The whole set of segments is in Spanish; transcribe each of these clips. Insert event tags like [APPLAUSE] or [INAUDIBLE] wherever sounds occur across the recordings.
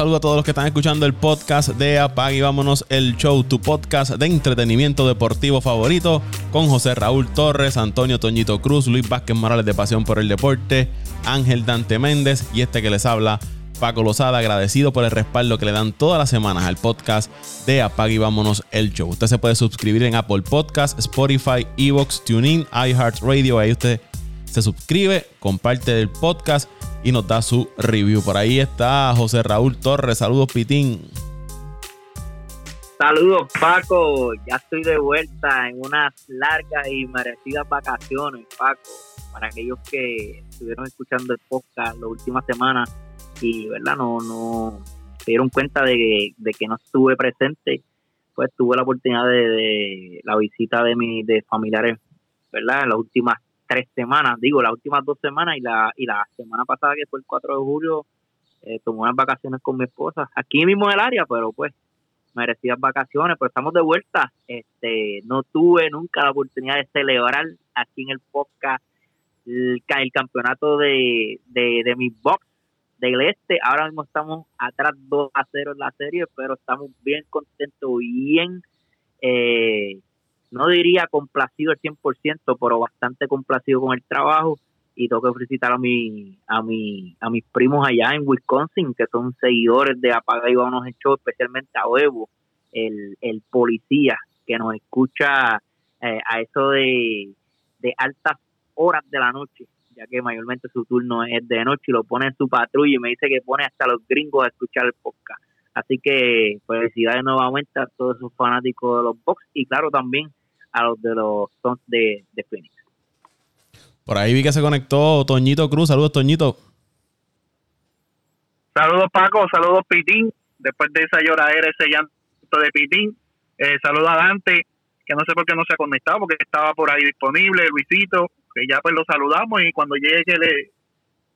Saludo a todos los que están escuchando el podcast de Apag y vámonos el show, tu podcast de entretenimiento deportivo favorito con José Raúl Torres, Antonio Toñito Cruz, Luis Vázquez Morales de Pasión por el Deporte, Ángel Dante Méndez y este que les habla, Paco Lozada, agradecido por el respaldo que le dan todas las semanas al podcast de Apag y vámonos el show. Usted se puede suscribir en Apple Podcast, Spotify, Evox, TuneIn, iHeartRadio, ahí usted se suscribe, comparte el podcast y nos da su review. Por ahí está José Raúl Torres. Saludos, Pitín. Saludos, Paco. Ya estoy de vuelta en unas largas y merecidas vacaciones, Paco. Para aquellos que estuvieron escuchando el podcast la última semana y, ¿verdad? No, no se dieron cuenta de, que no estuve presente, pues tuve la oportunidad de, la visita de mis de familiares, ¿verdad? En las últimas tres semanas, digo, las últimas dos semanas y la, y la semana pasada, que fue el 4 de julio, eh, tomé unas vacaciones con mi esposa, aquí mismo en el área, pero pues merecidas vacaciones, pero estamos de vuelta. Este, no tuve nunca la oportunidad de celebrar aquí en el podcast el, campeonato de, de, de mi box del este. Ahora mismo estamos atrás 2 a 0 en la serie, pero estamos bien contentos, bien eh, no diría complacido al 100%, pero bastante complacido con el trabajo y tengo que felicitar a mi, a mi, a mis primos allá en Wisconsin que son seguidores de Apaga y Vámonos en Show, especialmente a Evo, el, el policía que nos escucha eh, a eso de, de altas horas de la noche, ya que mayormente su turno es de noche y lo pone en su patrulla y me dice que pone hasta los gringos a escuchar el podcast. Así que felicidades nuevamente a todos esos fanáticos de los box y claro también a los de los Sons de, Phoenix. Por ahí vi que se conectó Toñito Cruz. Saludos, Toñito. Saludos, Paco. Saludos, Pitín. Después de esa lloradera, ese llanto de Pitín. Eh, saludos a Dante, que no sé por qué no se ha conectado, porque estaba por ahí disponible. Luisito, que ya pues lo saludamos y cuando llegue que le,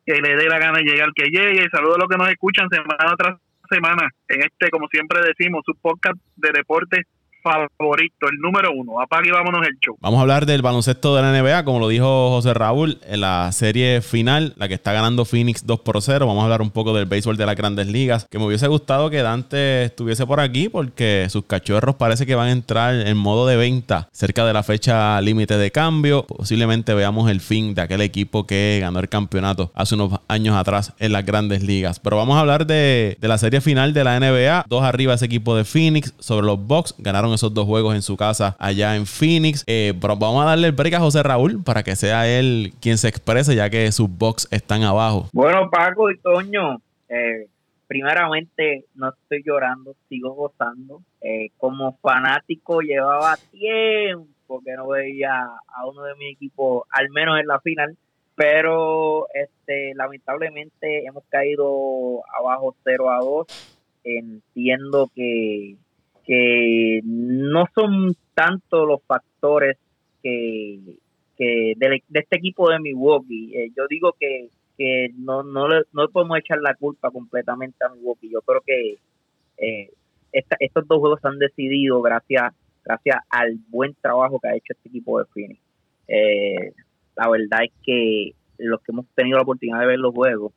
que le dé la gana de llegar, que llegue. Saludos a los que nos escuchan semana tras semana en este, como siempre decimos, su podcast de deportes favorito, el número uno. Apague y vámonos el show. Vamos a hablar del baloncesto de la NBA, como lo dijo José Raúl, en la serie final, la que está ganando Phoenix 2 por 0. Vamos a hablar un poco del béisbol de las grandes ligas, que me hubiese gustado que Dante estuviese por aquí porque sus cachorros parece que van a entrar en modo de venta cerca de la fecha límite de cambio. Posiblemente veamos el fin de aquel equipo que ganó el campeonato hace unos años atrás en las grandes ligas. Pero vamos a hablar de, de la serie final de la NBA. Dos arriba ese equipo de Phoenix sobre los Bucks. Ganaron esos dos juegos en su casa allá en Phoenix. Eh, pero vamos a darle el break a José Raúl para que sea él quien se exprese, ya que sus box están abajo. Bueno, Paco y Toño, eh, primeramente no estoy llorando, sigo gozando. Eh, como fanático llevaba tiempo que no veía a uno de mi equipo, al menos en la final pero este lamentablemente hemos caído abajo 0 a 2 entiendo que que no son tanto los factores que, que de, este equipo de Milwaukee. Eh, yo digo que, que no, no, le, no podemos echar la culpa completamente a Milwaukee. Yo creo que eh, estos dos juegos se han decidido gracias, gracias al buen trabajo que ha hecho este equipo de Phoenix. Eh, la verdad es que los que hemos tenido la oportunidad de ver los juegos,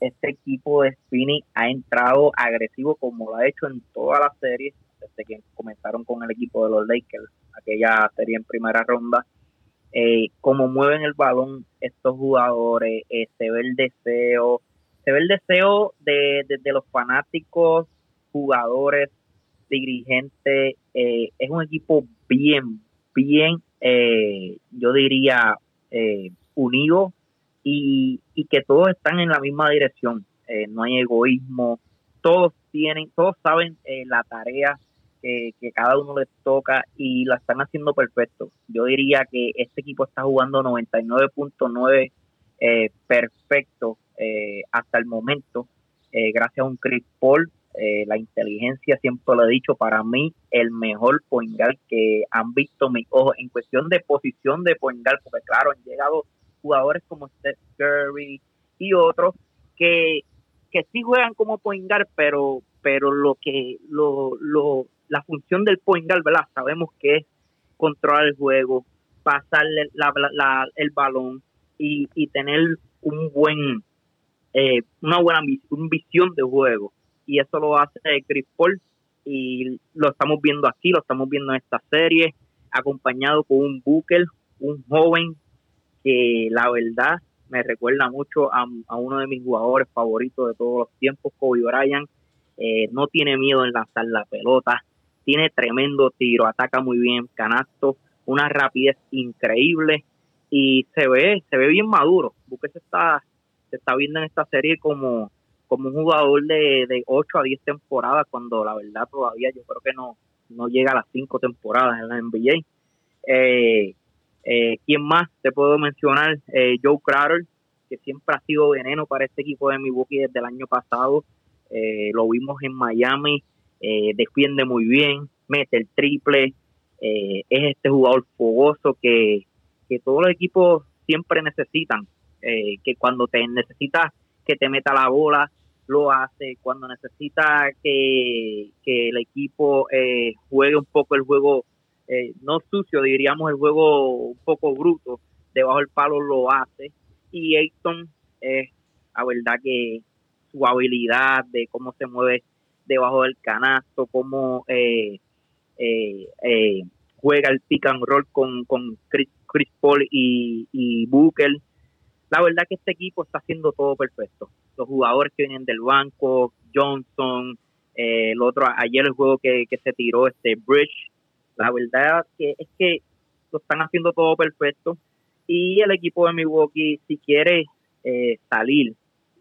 este equipo de Phoenix ha entrado agresivo como lo ha hecho en todas las series desde que comenzaron con el equipo de los Lakers, aquella serie en primera ronda. Eh, como mueven el balón estos jugadores, eh, se ve el deseo, se ve el deseo de, los fanáticos, jugadores, dirigentes. Eh, es un equipo bien, bien, yo diría, unido y, y, que todos están en la misma dirección. no hay egoísmo, todos tienen, todos saben la tarea que, cada uno les toca y la están haciendo perfecto. Yo diría que este equipo está jugando 99.9 eh, perfecto eh, hasta el momento, eh, gracias a un Chris Paul. Eh, la inteligencia, siempre lo he dicho, para mí el mejor poingal que han visto mis ojos en cuestión de posición de poingal, porque claro, han llegado jugadores como Steph Curry y otros que, que sí juegan como poingal, pero pero lo que lo, lo, la función del point guard, ¿verdad? Sabemos que es controlar el juego, pasarle el balón y, tener un buen, eh, una buena visión de juego. y eso lo hace Chris Paul y lo estamos viendo aquí, lo estamos viendo en esta serie, acompañado con un Booker, un joven que la verdad me recuerda mucho a, uno de mis jugadores favoritos de todos los tiempos, Kobe Bryant. Eh, no tiene miedo en lanzar la pelota, tiene tremendo tiro, ataca muy bien, canasto, una rapidez increíble y se ve, se ve bien maduro. Se está, se está viendo en esta serie como como un jugador de, de 8 a 10 temporadas, cuando la verdad todavía yo creo que no, no llega a las 5 temporadas en la NBA. Eh, eh, ¿Quién más te puedo mencionar? Eh, Joe Crowder, que siempre ha sido veneno para este equipo de Milwaukee desde el año pasado. Eh, lo vimos en Miami, defiende muy bien, mete el triple, es este jugador fogoso que, que todos los equipos siempre necesitan, que cuando te necesitas que te meta la bola, lo hace, cuando necesita que, el equipo eh, juegue un poco el juego, eh, no sucio, diríamos el juego un poco bruto, debajo del palo lo hace. Y Ayton es, la verdad que su habilidad de cómo se mueve debajo del canasto, cómo eh, juega el pick and roll con, con Chris, Paul y, y Booker. La verdad que este equipo está haciendo todo perfecto. Los jugadores que vienen del banco, Johnson, eh, el otro, ayer el juego que, se tiró, este Bridge, la verdad que es que lo están haciendo todo perfecto. Y el equipo de Milwaukee si quiere eh, salir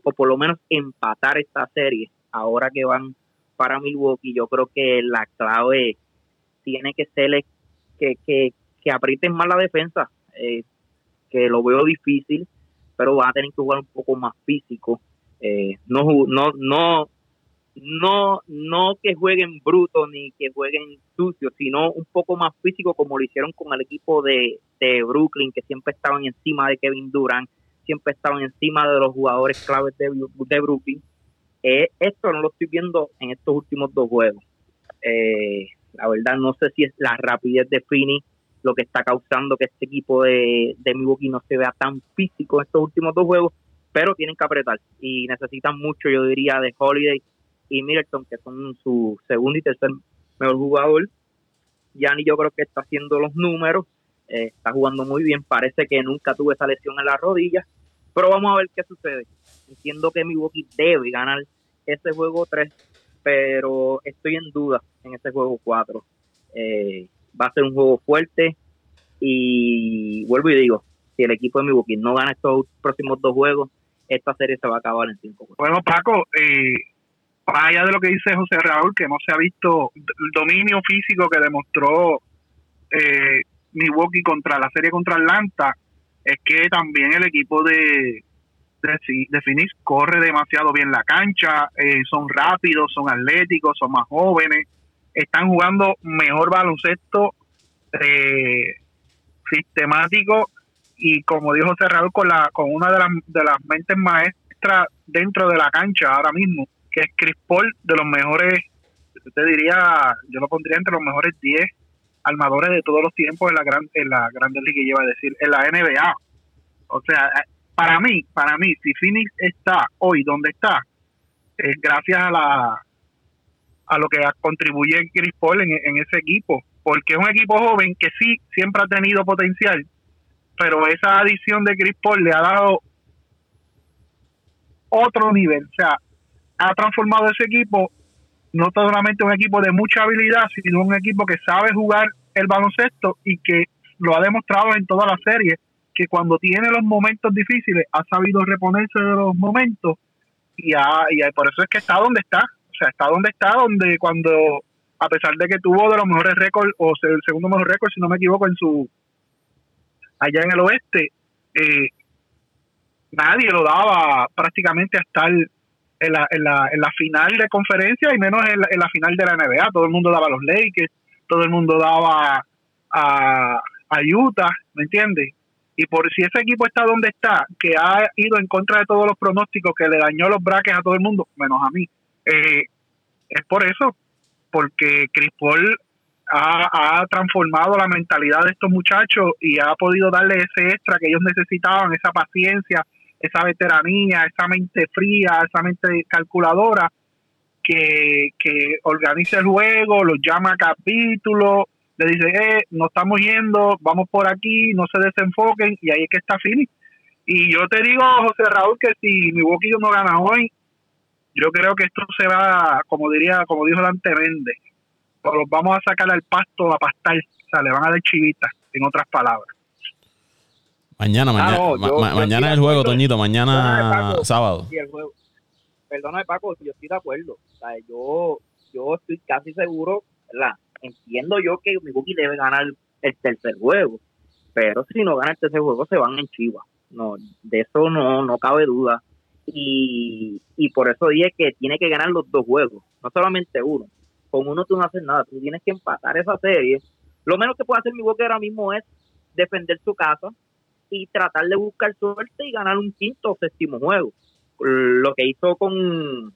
o por lo menos empatar esta serie ahora que van para Milwaukee yo creo que la clave tiene que ser que, que, que aprieten más la defensa eh, que lo veo difícil pero van a tener que jugar un poco más físico eh, no, no, no, no, no que jueguen bruto ni que jueguen sucio, sino un poco más físico como lo hicieron con el equipo de, Brooklyn, que siempre estaban encima de Kevin Durant, siempre estaban encima de los jugadores claves de, de Brooklyn. Eh, esto no lo estoy viendo en estos últimos dos juegos. Eh, la verdad no sé si es la rapidez de Fini lo que está causando que este equipo de, de Milwaukee no se vea tan físico en estos últimos dos juegos pero tienen que apretar y necesitan mucho, yo diría, de Holiday y Middleton, que son su segundo y tercer mejor jugador. Yanni yo creo que está haciendo los números, eh, está jugando muy bien, parece que nunca tuvo esa lesión en la rodilla, pero vamos a ver qué sucede. Entiendo que Milwaukee debe ganar ese juego 3, pero estoy en duda en ese juego 4. Eh, va a ser un juego fuerte y vuelvo y digo, si el equipo de Milwaukee no gana estos próximos dos juegos, esta serie se va a acabar en cinco Bueno, Paco, eh, allá de lo que dice José Raúl, que no se ha visto el dominio físico que demostró eh, Milwaukee contra la serie contra Atlanta, es que también el equipo de, de, Phoenix corre demasiado bien la cancha, eh, son rápidos, son atléticos, son más jóvenes, están jugando mejor baloncesto eh, sistemático y como dijo Cerrado con la con una de las, de las mentes maestras dentro de la cancha ahora mismo, que es Chris Paul, de los mejores, te diría, yo lo pondría entre los mejores 10 armadores de todos los tiempos en la gran en la Grande Liga, lleva a decir, en la NBA. O sea, para mí, para mí, si Phoenix está hoy donde está, es gracias a la a lo que contribuye Chris Paul en, ese equipo, porque es un equipo joven que sí siempre ha tenido potencial, pero esa adición de Chris Paul le ha dado otro nivel, o sea, ha transformado ese equipo no solamente un equipo de mucha habilidad, sino un equipo que sabe jugar el baloncesto y que lo ha demostrado en toda la serie, que cuando tiene los momentos difíciles ha sabido reponerse de los momentos y, y por eso es que está donde está, o sea, está donde está, donde cuando, a pesar de que tuvo de los mejores récords, o el segundo mejor récord, si no me equivoco, en su allá en el oeste, eh, nadie lo daba prácticamente hasta el, en, la, en, la, en la final de conferencia y menos en la, final de la NBA. Todo el mundo daba a los Lakers, todo el mundo daba a, a Utah, ¿me entiendes? Y por si ese equipo está donde está, que ha ido en contra de todos los pronósticos, que le dañó los braques a todo el mundo, menos a mí, eh, es por eso, porque Chris Paul ha, transformado la mentalidad de estos muchachos y ha podido darle ese extra que ellos necesitaban, esa paciencia, esa veteranía, esa mente fría, esa mente calculadora, que, que organiza el juego, los llama a capítulos, le dice, eh, nos estamos yendo, vamos por aquí, no se desenfoquen, y ahí es que está Philly. Y yo te digo, José Raúl, que si Milwaukee no gana hoy, yo creo que esto se va, como diría, como dijo Dante Vende, los vamos a sacar al pasto a pastar, o sea, le van a dar chivitas, en otras palabras. Mañana, mañana, mañana es el juego, Toñito, mañana sábado. el juego. Perdóname, Paco, yo estoy de acuerdo. O sea, yo, yo estoy casi seguro, ¿verdad? Entiendo yo que Milwaukee debe ganar el tercer juego, pero si no gana el tercer juego se van en Chivas. No, de eso no, no cabe duda. Y, y por eso dije que tiene que ganar los dos juegos, no solamente uno. Con uno tú no haces nada, tú tienes que empatar esa serie. Lo menos que puede hacer Milwaukee ahora mismo es defender su casa y tratar de buscar suerte y ganar un quinto o séptimo juego. Lo que hizo con,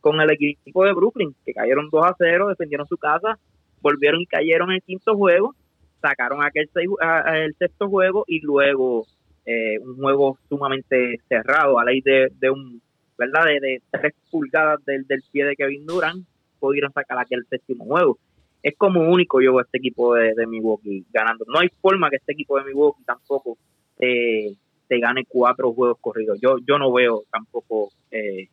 con el equipo de Brooklyn, que cayeron 2 a 0, defendieron su casa, volvieron y cayeron en el quinto juego, sacaron aquel el sexto juego y luego eh, un juego sumamente cerrado a ley de, de un verdad de, de tres pulgadas del, del pie de Kevin Durant pudieron sacar aquel séptimo juego. Es como único yo este equipo de, de Milwaukee ganando. No hay forma que este equipo de Milwaukee tampoco eh, te gane cuatro juegos corridos. Yo yo no veo tampoco eh,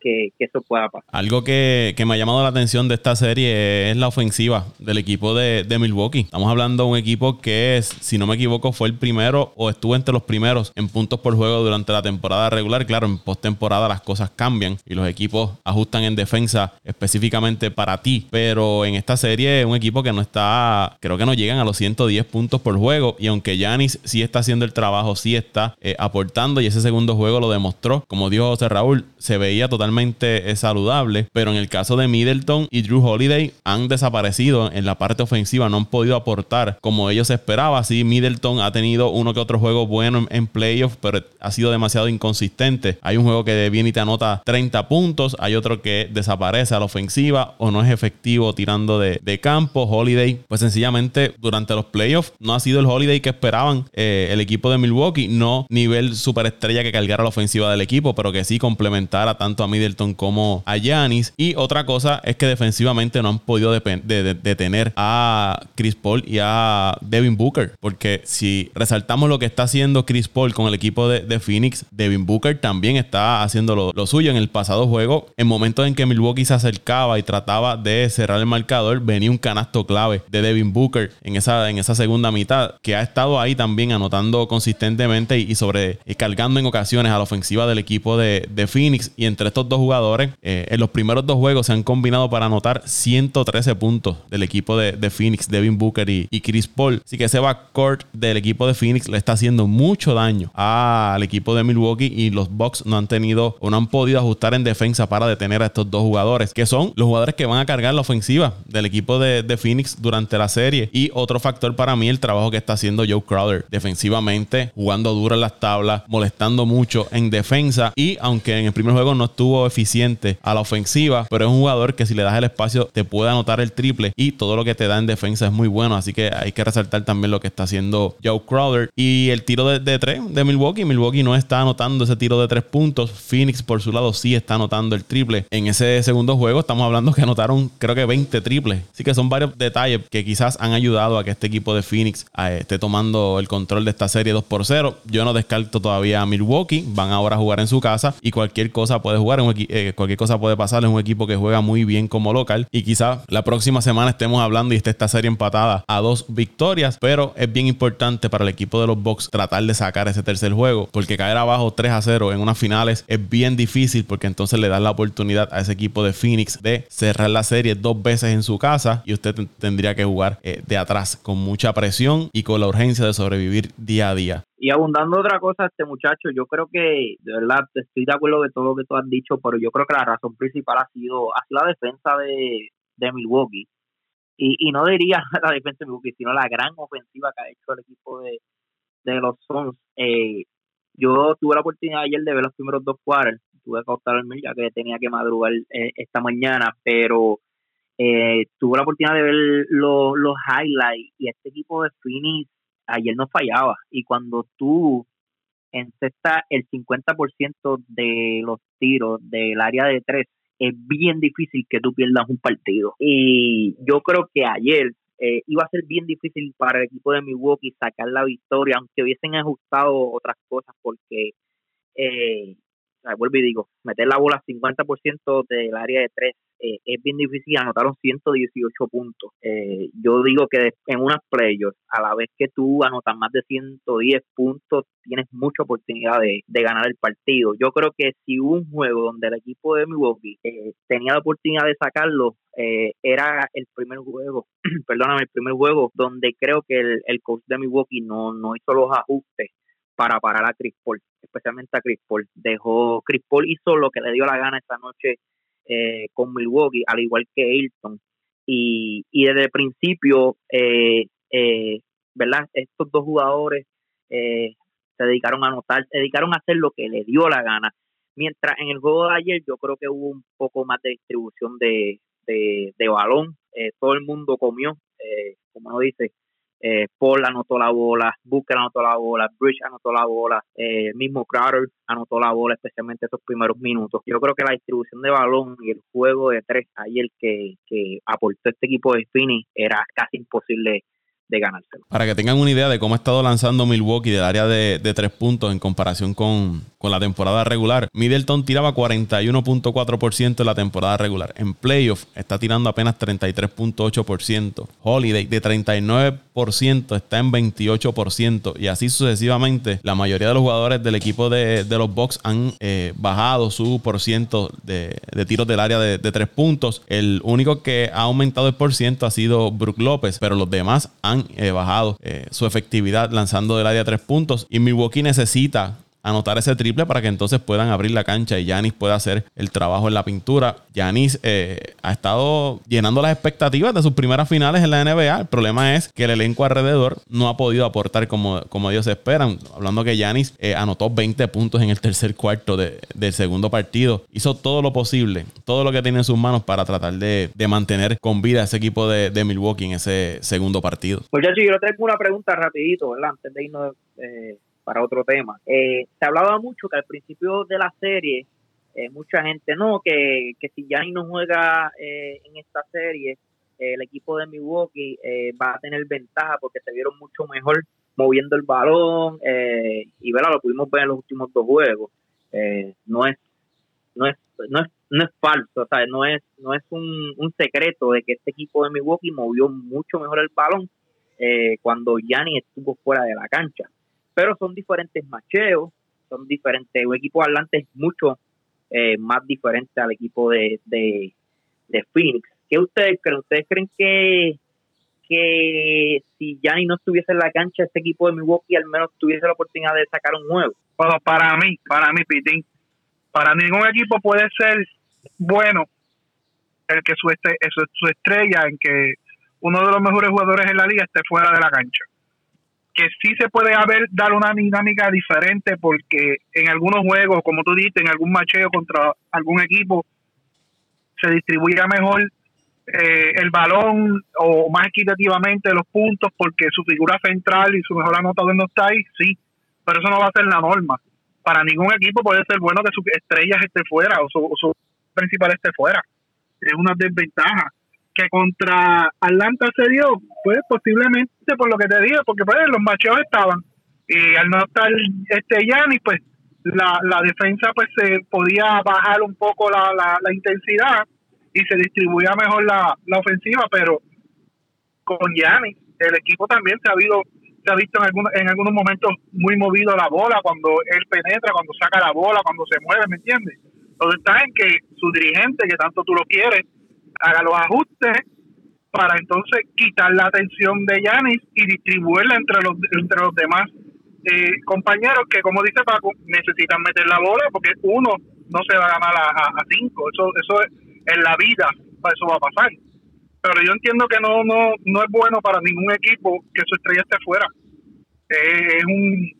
que, eso pueda pasar. Algo que, me ha llamado la atención de esta serie es la ofensiva del equipo de, Milwaukee. Estamos hablando de un equipo que, si no me equivoco, fue el primero o estuvo entre los primeros en puntos por juego durante la temporada regular. Claro, en postemporada las cosas cambian y los equipos ajustan en defensa específicamente para ti. Pero en esta serie es un equipo que no está, creo que no llegan a los 110 puntos por juego. Y aunque Yanis sí está haciendo el trabajo, sí está eh, aportando y ese segundo juego lo demostró. Como dijo José Raúl, se veía totalmente es saludable, pero en el caso de Middleton y Drew Holiday han desaparecido en la parte ofensiva, no han podido aportar como ellos esperaban. Sí, Middleton ha tenido uno que otro juego bueno en, playoffs, pero ha sido demasiado inconsistente. Hay un juego que viene y te anota 30 puntos, hay otro que desaparece a la ofensiva o no es efectivo tirando de, campo. Holiday, pues sencillamente durante los playoffs no ha sido el Holiday que esperaban eh, el equipo de Milwaukee, no nivel superestrella que cargara la ofensiva del equipo, pero que sí complementara tanto a Middleton como a Yanis. Y otra cosa es que defensivamente no han podido detener a Chris Paul y a Devin Booker. Porque si resaltamos lo que está haciendo Chris Paul con el equipo de, Phoenix, Devin Booker también está haciendo lo, suyo en el pasado juego. En momentos en que Milwaukee se acercaba y trataba de cerrar el marcador, venía un canasto clave de Devin Booker en esa, en esa segunda mitad, que ha estado ahí también anotando consistentemente y, sobre cargando en ocasiones a la ofensiva del equipo de, de Phoenix. Y entre estos dos jugadores. Eh, en los primeros dos juegos se han combinado para anotar 113 puntos del equipo de, Phoenix, Devin Booker y, Chris Paul. Así que ese backcourt del equipo de Phoenix le está haciendo mucho daño al equipo de Milwaukee y los Bucks no han tenido o no han podido ajustar en defensa para detener a estos dos jugadores, que son los jugadores que van a cargar la ofensiva del equipo de, de Phoenix durante la serie. Y otro factor para mí, el trabajo que está haciendo Joe Crowder defensivamente, jugando duro en las tablas, molestando mucho en defensa. Y aunque en el primer juego no estuvo eficiente a la ofensiva, pero es un jugador que si le das el espacio te puede anotar el triple y todo lo que te da en defensa es muy bueno. Así que hay que resaltar también lo que está haciendo Joe Crowder. Y el tiro de, tres de Milwaukee. Milwaukee no está anotando ese tiro de tres puntos. Phoenix por su lado sí está anotando el triple. En ese segundo juego estamos hablando que anotaron creo que 20 triples. Así que son varios detalles que quizás han ayudado a que este equipo de Phoenix eh, esté tomando el control de esta serie 2 por 0. Yo no descarto todavía a Milwaukee. Van ahora a jugar en su casa y cualquier cosa puede jugar en eh, cualquier cosa puede pasar. Es un equipo que juega muy bien como local. Y quizás la próxima semana estemos hablando y esté esta serie empatada a dos victorias. Pero es bien importante para el equipo de los Bucks tratar de sacar ese tercer juego. Porque caer abajo 3 a 0 en unas finales es bien difícil. Porque entonces le dan la oportunidad a ese equipo de Phoenix de cerrar la serie dos veces en su casa. Y usted tendría que jugar eh, de atrás con mucha presión y con la urgencia de sobrevivir día a día. Y abundando otra cosa, este muchacho, yo creo que, de verdad, estoy de acuerdo de todo lo que tú has dicho, pero yo creo que la razón principal ha sido, ha la defensa de, de Milwaukee. Y, y no diría [LAUGHS] la defensa de Milwaukee, sino la gran ofensiva que ha hecho el equipo de, de los Suns. Eh, yo tuve la oportunidad ayer de ver los primeros dos cuartos, tuve que optar el ya que tenía que madrugar eh, esta mañana, pero eh, tuve la oportunidad de ver los, los highlights y este equipo de Phoenix ayer no fallaba. Y cuando tú encesta el 50% de los tiros del área de tres es bien difícil que tú pierdas un partido. Y yo creo que ayer eh, iba a ser bien difícil para el equipo de Milwaukee sacar la victoria, aunque hubiesen ajustado otras cosas, porque, eh, vuelvo y digo, meter la bola 50% del área de tres eh, es bien difícil, anotaron 118 puntos. Eh, yo digo que en unas playoffs, a la vez que tú anotas más de 110 puntos, tienes mucha oportunidad de, ganar el partido. Yo creo que si hubo un juego donde el equipo de Milwaukee eh, tenía la oportunidad de sacarlo, era el primer juego, [CLEARS THROAT] perdóname, el primer juego donde creo que el, el coach de Milwaukee no, no hizo los ajustes para parar a Chris Paul, especialmente a Chris Paul. Dejó, Chris Paul hizo lo que le dio la gana esta noche eh, con Milwaukee, al igual que Ailton. Y, y desde el principio, eh, eh, ¿verdad? Estos dos jugadores se dedicaron a anotar, se dedicaron a hacer lo que les dio la gana. Mientras en el juego de ayer yo creo que hubo un poco más de distribución de, de, de balón, todo el mundo comió, como uno dice, eh, Paul anotó la bola, Booker anotó la bola, Bridge anotó la bola, eh, mismo Crowder anotó la bola, especialmente estos primeros minutos. Yo creo que la distribución de balón y el juego de tres ayer que, que aportó este equipo de Phoenix era casi imposible de ganárselo. Para que tengan una idea de cómo ha estado lanzando Milwaukee del área de, tres puntos en comparación con, la temporada regular, Middleton tiraba 41.4% en la temporada regular. En playoff está tirando apenas 33.8%. Holiday de 39% está en 28%. Y así sucesivamente, la mayoría de los jugadores del equipo de, los Bucks han eh, bajado su por ciento de, tiros del área de, de tres puntos. El único que ha aumentado el por ciento ha sido Brook López, pero los demás han eh, bajado eh, su efectividad lanzando del área tres puntos. Y Milwaukee necesita anotar ese triple para que entonces puedan abrir la cancha y Yanis pueda hacer el trabajo en la pintura. Yanis eh, ha estado llenando las expectativas de sus primeras finales en la NBA. El problema es que el elenco alrededor no ha podido aportar como, como ellos esperan. Hablando que Yanis eh, anotó 20 puntos en el tercer cuarto del segundo partido. Hizo todo lo posible, todo lo que tiene en sus manos para tratar de, mantener con vida ese equipo de, Milwaukee en ese segundo partido. Pues ya, yo tengo una pregunta rapidito, ¿verdad? Antes de irnos... Eh para otro tema. Eh, se hablaba mucho que al principio de la serie, eh, mucha gente, no, que, que si Gianni no juega eh, en esta serie, el equipo de Milwaukee va a tener ventaja porque se vieron mucho mejor moviendo el balón y ¿verdad? lo pudimos ver en los últimos dos juegos. no es no es no es no es falso, sea, no es no es un, un secreto de que este equipo de Milwaukee movió mucho mejor el balón cuando Gianni estuvo fuera de la cancha pero son diferentes macheos, son diferentes. Un equipo Atlante es mucho eh, más diferente al equipo de, de, Phoenix. ¿Qué ustedes creen? ¿Ustedes creen que, que si Gianni no estuviese en la cancha, este equipo de Milwaukee al menos tuviese la oportunidad de sacar un juego? Bueno, para mí, para mí, Pitín, para ningún equipo puede ser bueno el que su, su, su estrella, en que uno de los mejores jugadores en la liga esté fuera de la cancha que sí se puede haber dar una dinámica diferente porque en algunos juegos, como tú dices, en algún macheo contra algún equipo, se distribuye mejor eh, el balón o más equitativamente los puntos porque su figura central y su mejor anotador no está ahí, sí, pero eso no va a ser la norma. Para ningún equipo puede ser bueno que su estrella esté fuera o su, o su principal esté fuera. Es una desventaja que contra Atlanta se dio, pues posiblemente por lo que te digo, porque pues los macheos estaban y al no estar este Yanni, pues la, la defensa pues se podía bajar un poco la, la, intensidad y se distribuía mejor la, la ofensiva, pero con Yanni el equipo también se ha visto se ha visto en algunos en algunos momentos muy movido la bola cuando él penetra, cuando saca la bola, cuando se mueve, ¿me entiendes? Entonces está en que su dirigente, que tanto tú lo quieres, haga los ajustes para entonces quitar la atención de Yanis y distribuirla entre los entre los demás eh, compañeros que como dice Paco necesitan meter la bola porque uno no se va a ganar a, cinco. Eso eso es, en la vida eso va a pasar. Pero yo entiendo que no no no es bueno para ningún equipo que su estrella esté fuera. Es un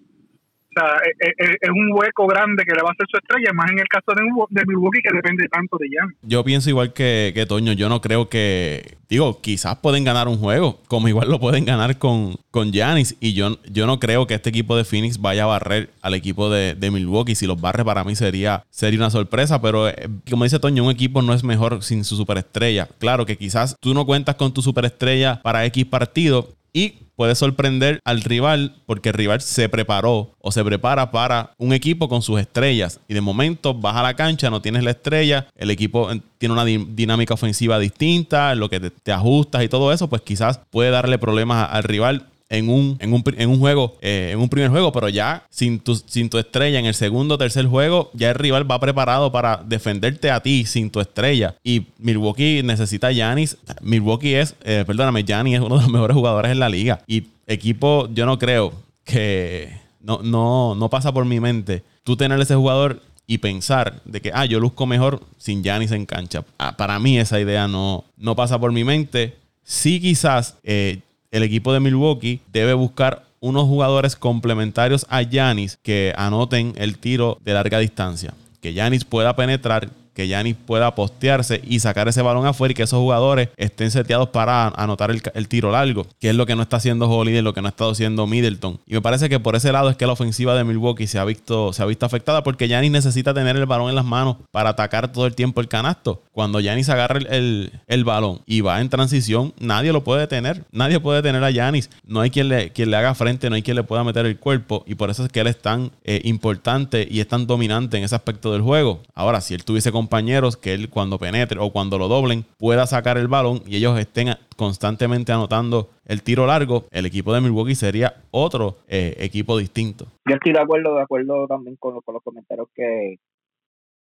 sea, es, un hueco grande que le va a hacer su estrella, más en el caso de, de Milwaukee que depende tanto de Giannis. Yo pienso igual que, que Toño, yo no creo que, digo, quizás pueden ganar un juego, como igual lo pueden ganar con, con y yo, yo no creo que este equipo de Phoenix vaya a barrer al equipo de, de Milwaukee, si los barre para mí sería, sería una sorpresa, pero eh, como dice Toño, un equipo no es mejor sin su superestrella. Claro que quizás tú no cuentas con tu superestrella para X partido, y puede sorprender al rival porque el rival se preparó o se prepara para un equipo con sus estrellas. Y de momento vas a la cancha, no tienes la estrella, el equipo tiene una dinámica ofensiva distinta, lo que te, te ajustas y todo eso, pues quizás puede darle problemas al rival en un, en un, en un juego, eh, en un primer juego, pero ya sin tu, sin tu estrella en el segundo o tercer juego, ya el rival va preparado para defenderte a ti sin tu estrella. Y Milwaukee necesita a Giannis. Milwaukee es, eh, perdóname, Giannis es uno de los [LAUGHS] mejores jugadores en la liga. Y equipo, yo no creo que no, no, no pasa por mi mente tú tener ese jugador y pensar de que, ah, yo luzco mejor sin Giannis en cancha. Ah, para mí esa idea no, no pasa por mi mente. Sí quizás eh, el equipo de Milwaukee debe buscar unos jugadores complementarios a Yanis que anoten el tiro de larga distancia. Que Yanis pueda penetrar que Yanis pueda postearse y sacar ese balón afuera y que esos jugadores estén seteados para anotar el, tiro largo, que es lo que no está haciendo Holiday, lo que no ha estado haciendo Middleton. Y me parece que por ese lado es que la ofensiva de Milwaukee se ha visto, se ha visto afectada porque Yanis necesita tener el balón en las manos para atacar todo el tiempo el canasto. Cuando Yanis agarra el, balón y va en transición, nadie lo puede tener. Nadie puede tener a Yanis. No hay quien le, quien le haga frente, no hay quien le pueda meter el cuerpo. Y por eso es que él es tan eh, importante y es tan dominante en ese aspecto del juego. Ahora, si él tuviese con compañeros que él cuando penetre o cuando lo doblen pueda sacar el balón y ellos estén constantemente anotando el tiro largo, el equipo de Milwaukee sería otro eh, equipo distinto. Yo estoy de acuerdo, de acuerdo también con, los comentarios que,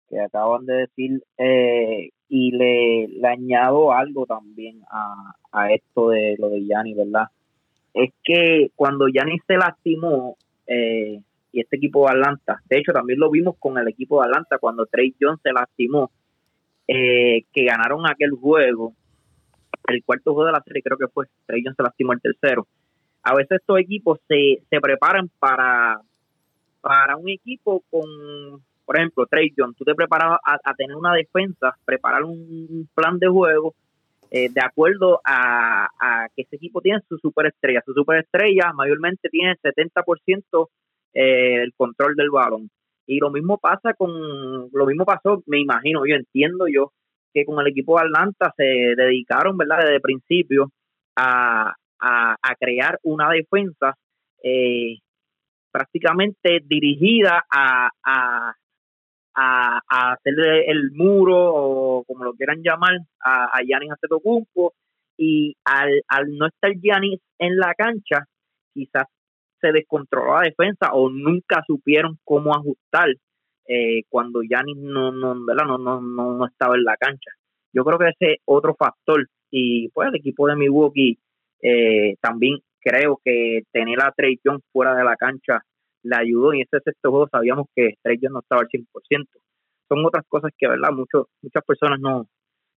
que acaban de decir eh, y le, le, añado algo también a, a esto de lo de Yanni, ¿verdad? Es que cuando Yanni se lastimó, eh, este equipo de Atlanta. De hecho, también lo vimos con el equipo de Atlanta cuando Trey Jones se lastimó, eh, que ganaron aquel juego, el cuarto juego de la serie creo que fue, Trey Jones se lastimó el tercero. A veces estos equipos se, se preparan para, para un equipo con, por ejemplo, Trey Jones, tú te preparas a, tener una defensa, preparar un plan de juego eh, de acuerdo a, a, que ese equipo tiene su superestrella. Su superestrella mayormente tiene el 70% eh, el control del balón. Y lo mismo pasa con, lo mismo pasó, me imagino, yo entiendo yo, que con el equipo de Atlanta se dedicaron, ¿verdad?, desde el principio a, a, crear una defensa eh, prácticamente dirigida a, a, a, el muro o como lo quieran llamar a, a Giannis Antetokounmpo y al, al no estar Giannis en la cancha quizás se descontroló la defensa o nunca supieron cómo ajustar eh, cuando Yanis no, no, No, no, no, estaba en la cancha. Yo creo que ese es otro factor. Y pues el equipo de Milwaukee eh, también creo que tener a Trey Jones fuera de la cancha le ayudó. Y ese sexto juego sabíamos que Trey no estaba al 100%. Son otras cosas que, ¿verdad? Muchos, muchas personas no,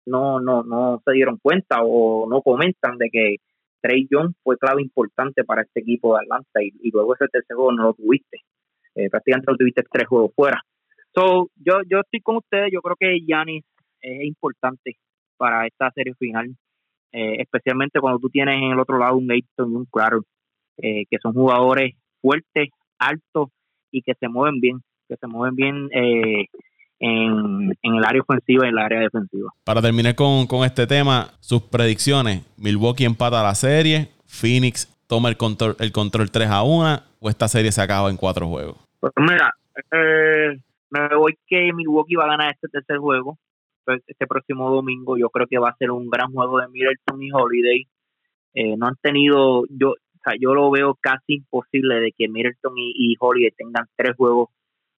no, no, no se dieron cuenta o no comentan de que Trey Jones fue clave importante para este equipo de Atlanta y, luego ese tercer juego no lo tuviste. Eh, prácticamente lo tuviste tres juegos fuera. So, yo, yo estoy con ustedes, yo creo que Yanis es importante para esta serie final, eh, especialmente cuando tú tienes en el otro lado un Ayton y un Crowder, eh, que son jugadores fuertes, altos y que se mueven bien, que se mueven bien eh, en, el área ofensiva y en el área defensiva. Para terminar con, este tema, sus predicciones. Milwaukee empata la serie, Phoenix toma el control, el control 3 a 1 o esta serie se acaba en cuatro juegos. Pues mira, eh, me voy que Milwaukee va a ganar este tercer juego pues, este próximo domingo. Yo creo que va a ser un gran juego de Middleton y Holiday. Eh, no han tenido, yo, o sea, yo lo veo casi imposible de que Middleton y, y Holiday tengan tres juegos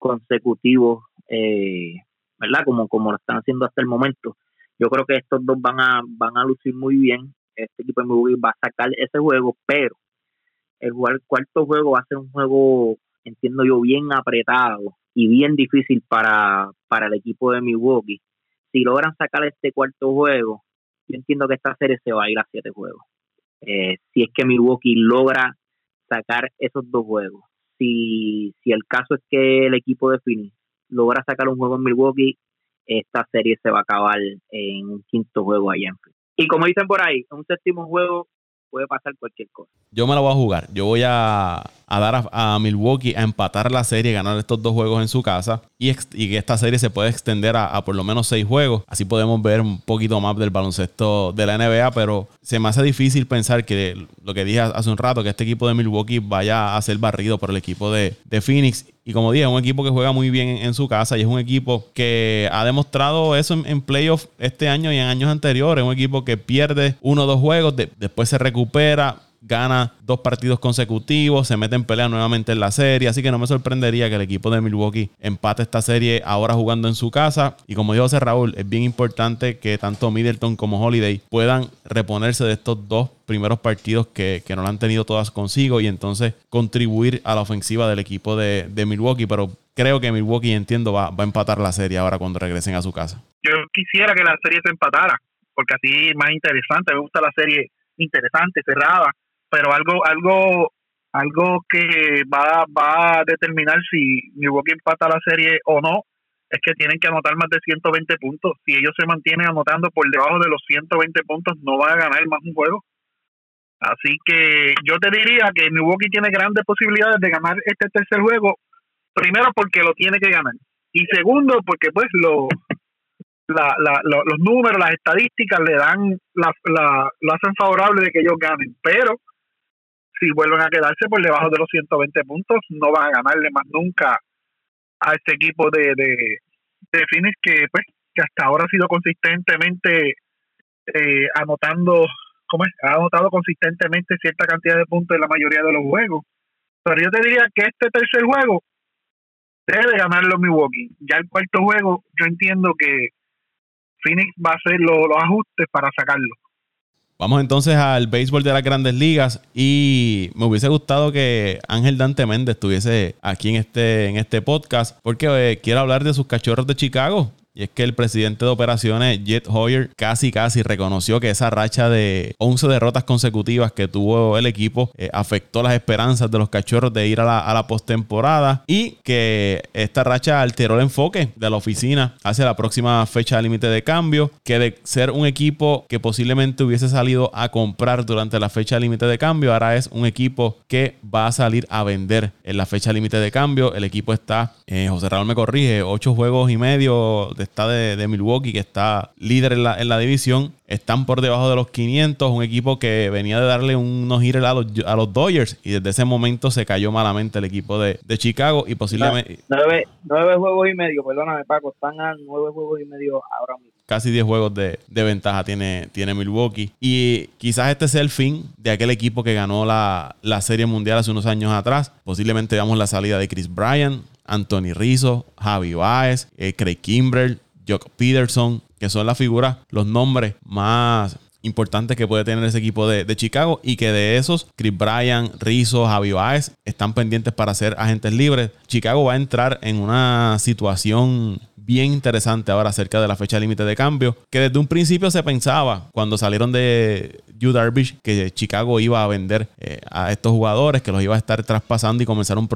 consecutivos eh, ¿verdad? Como, como lo están haciendo hasta el momento. Yo creo que estos dos van a, van a lucir muy bien. Este equipo de Milwaukee va a sacar ese juego, pero el, cuarto juego va a ser un juego, entiendo yo, bien apretado y bien difícil para, para el equipo de Milwaukee. Si logran sacar este cuarto juego, yo entiendo que esta serie se va a ir a siete juegos. Eh, si es que Milwaukee logra sacar esos dos juegos si, si el caso es que el equipo de Phoenix logra sacar un juego en Milwaukee, esta serie se va a acabar en un quinto juego allá en. Y como dicen por ahí, en un séptimo juego puede pasar cualquier cosa. Yo me la voy a jugar. Yo voy a, dar a, Milwaukee a empatar la serie, ganar estos dos juegos en su casa y, que esta serie se pueda extender a, por lo menos seis juegos. Así podemos ver un poquito más del baloncesto de la NBA, pero se me hace difícil pensar que lo que dije hace un rato, que este equipo de Milwaukee vaya a ser barrido por el equipo de, de Phoenix y como dije, es un equipo que juega muy bien en, su casa y es un equipo que ha demostrado eso en, en playoff este año y en años anteriores. Es un equipo que pierde uno o dos juegos, después se recupera, gana dos partidos consecutivos, se mete en pelea nuevamente en la serie, así que no me sorprendería que el equipo de Milwaukee empate esta serie ahora jugando en su casa. Y como dijo Raúl, es bien importante que tanto Middleton como Holiday puedan reponerse de estos dos primeros partidos que, no lo han tenido todas consigo y entonces contribuir a la ofensiva del equipo de, Milwaukee, pero creo que Milwaukee, entiendo, va, va a empatar la serie ahora cuando regresen a su casa. Yo quisiera que la serie se empatara, porque así es más interesante, me gusta la serie interesante, cerrada, pero algo algo algo que va, va a determinar si Milwaukee empata la serie o no es que tienen que anotar más de 120 puntos. Si ellos se mantienen anotando por debajo de los 120 puntos, no van a ganar más un juego. Así que yo te diría que Milwaukee tiene grandes posibilidades de ganar este tercer juego. Primero porque lo tiene que ganar. Y segundo porque pues lo, la, la, los números, las estadísticas le dan, la, la, lo hacen favorable de que ellos ganen. Pero si vuelven a quedarse por debajo de los 120 puntos, no van a ganarle más nunca a este equipo de, de, Phoenix que, pues, que hasta ahora ha sido consistentemente eh, anotando, ¿cómo es? Ha anotado consistentemente cierta cantidad de puntos en la mayoría de los juegos. Pero yo te diría que este tercer juego debe ganarlo Milwaukee. Ya el cuarto juego, yo entiendo que Phoenix va a hacer los ajustes para sacarlo. Vamos entonces al béisbol de las grandes ligas y me hubiese gustado que Ángel Dante Méndez estuviese aquí en este, en este podcast porque eh, quiero hablar de sus cachorros de Chicago. Y es que el presidente de operaciones, Jet Hoyer, casi casi reconoció que esa racha de 11 derrotas consecutivas que tuvo el equipo eh, afectó las esperanzas de los cachorros de ir a la, a postemporada y que esta racha alteró el enfoque de la oficina hacia la próxima fecha límite de cambio, que de ser un equipo que posiblemente hubiese salido a comprar durante la fecha límite de cambio, ahora es un equipo que va a salir a vender en la fecha límite de cambio. El equipo está, eh, José Raúl me corrige, 8 juegos y medio está de, Milwaukee, que está líder en la, en la, división. Están por debajo de los 500, un equipo que venía de darle unos giros a los, Dodgers y desde ese momento se cayó malamente el equipo de, Chicago y posiblemente... Nueve, juegos y medio, perdóname Paco, están a nueve juegos y medio ahora mismo. Casi 10 juegos de, ventaja tiene, tiene Milwaukee. Y quizás este sea el fin de aquel equipo que ganó la, la Serie Mundial hace unos años atrás. Posiblemente veamos la salida de Chris Bryan, Anthony Rizzo, Javi Baez, eh, Craig Kimbrell, Jock Peterson, que son las figuras, los nombres más importantes que puede tener ese equipo de, Chicago y que de esos, Chris Bryan, Rizzo, Javi Baez están pendientes para ser agentes libres. Chicago va a entrar en una situación bien interesante ahora acerca de la fecha límite de cambio, que desde un principio se pensaba cuando salieron de Yu Darvish que Chicago iba a vender eh, a estos jugadores, que los iba a estar traspasando y comenzar un,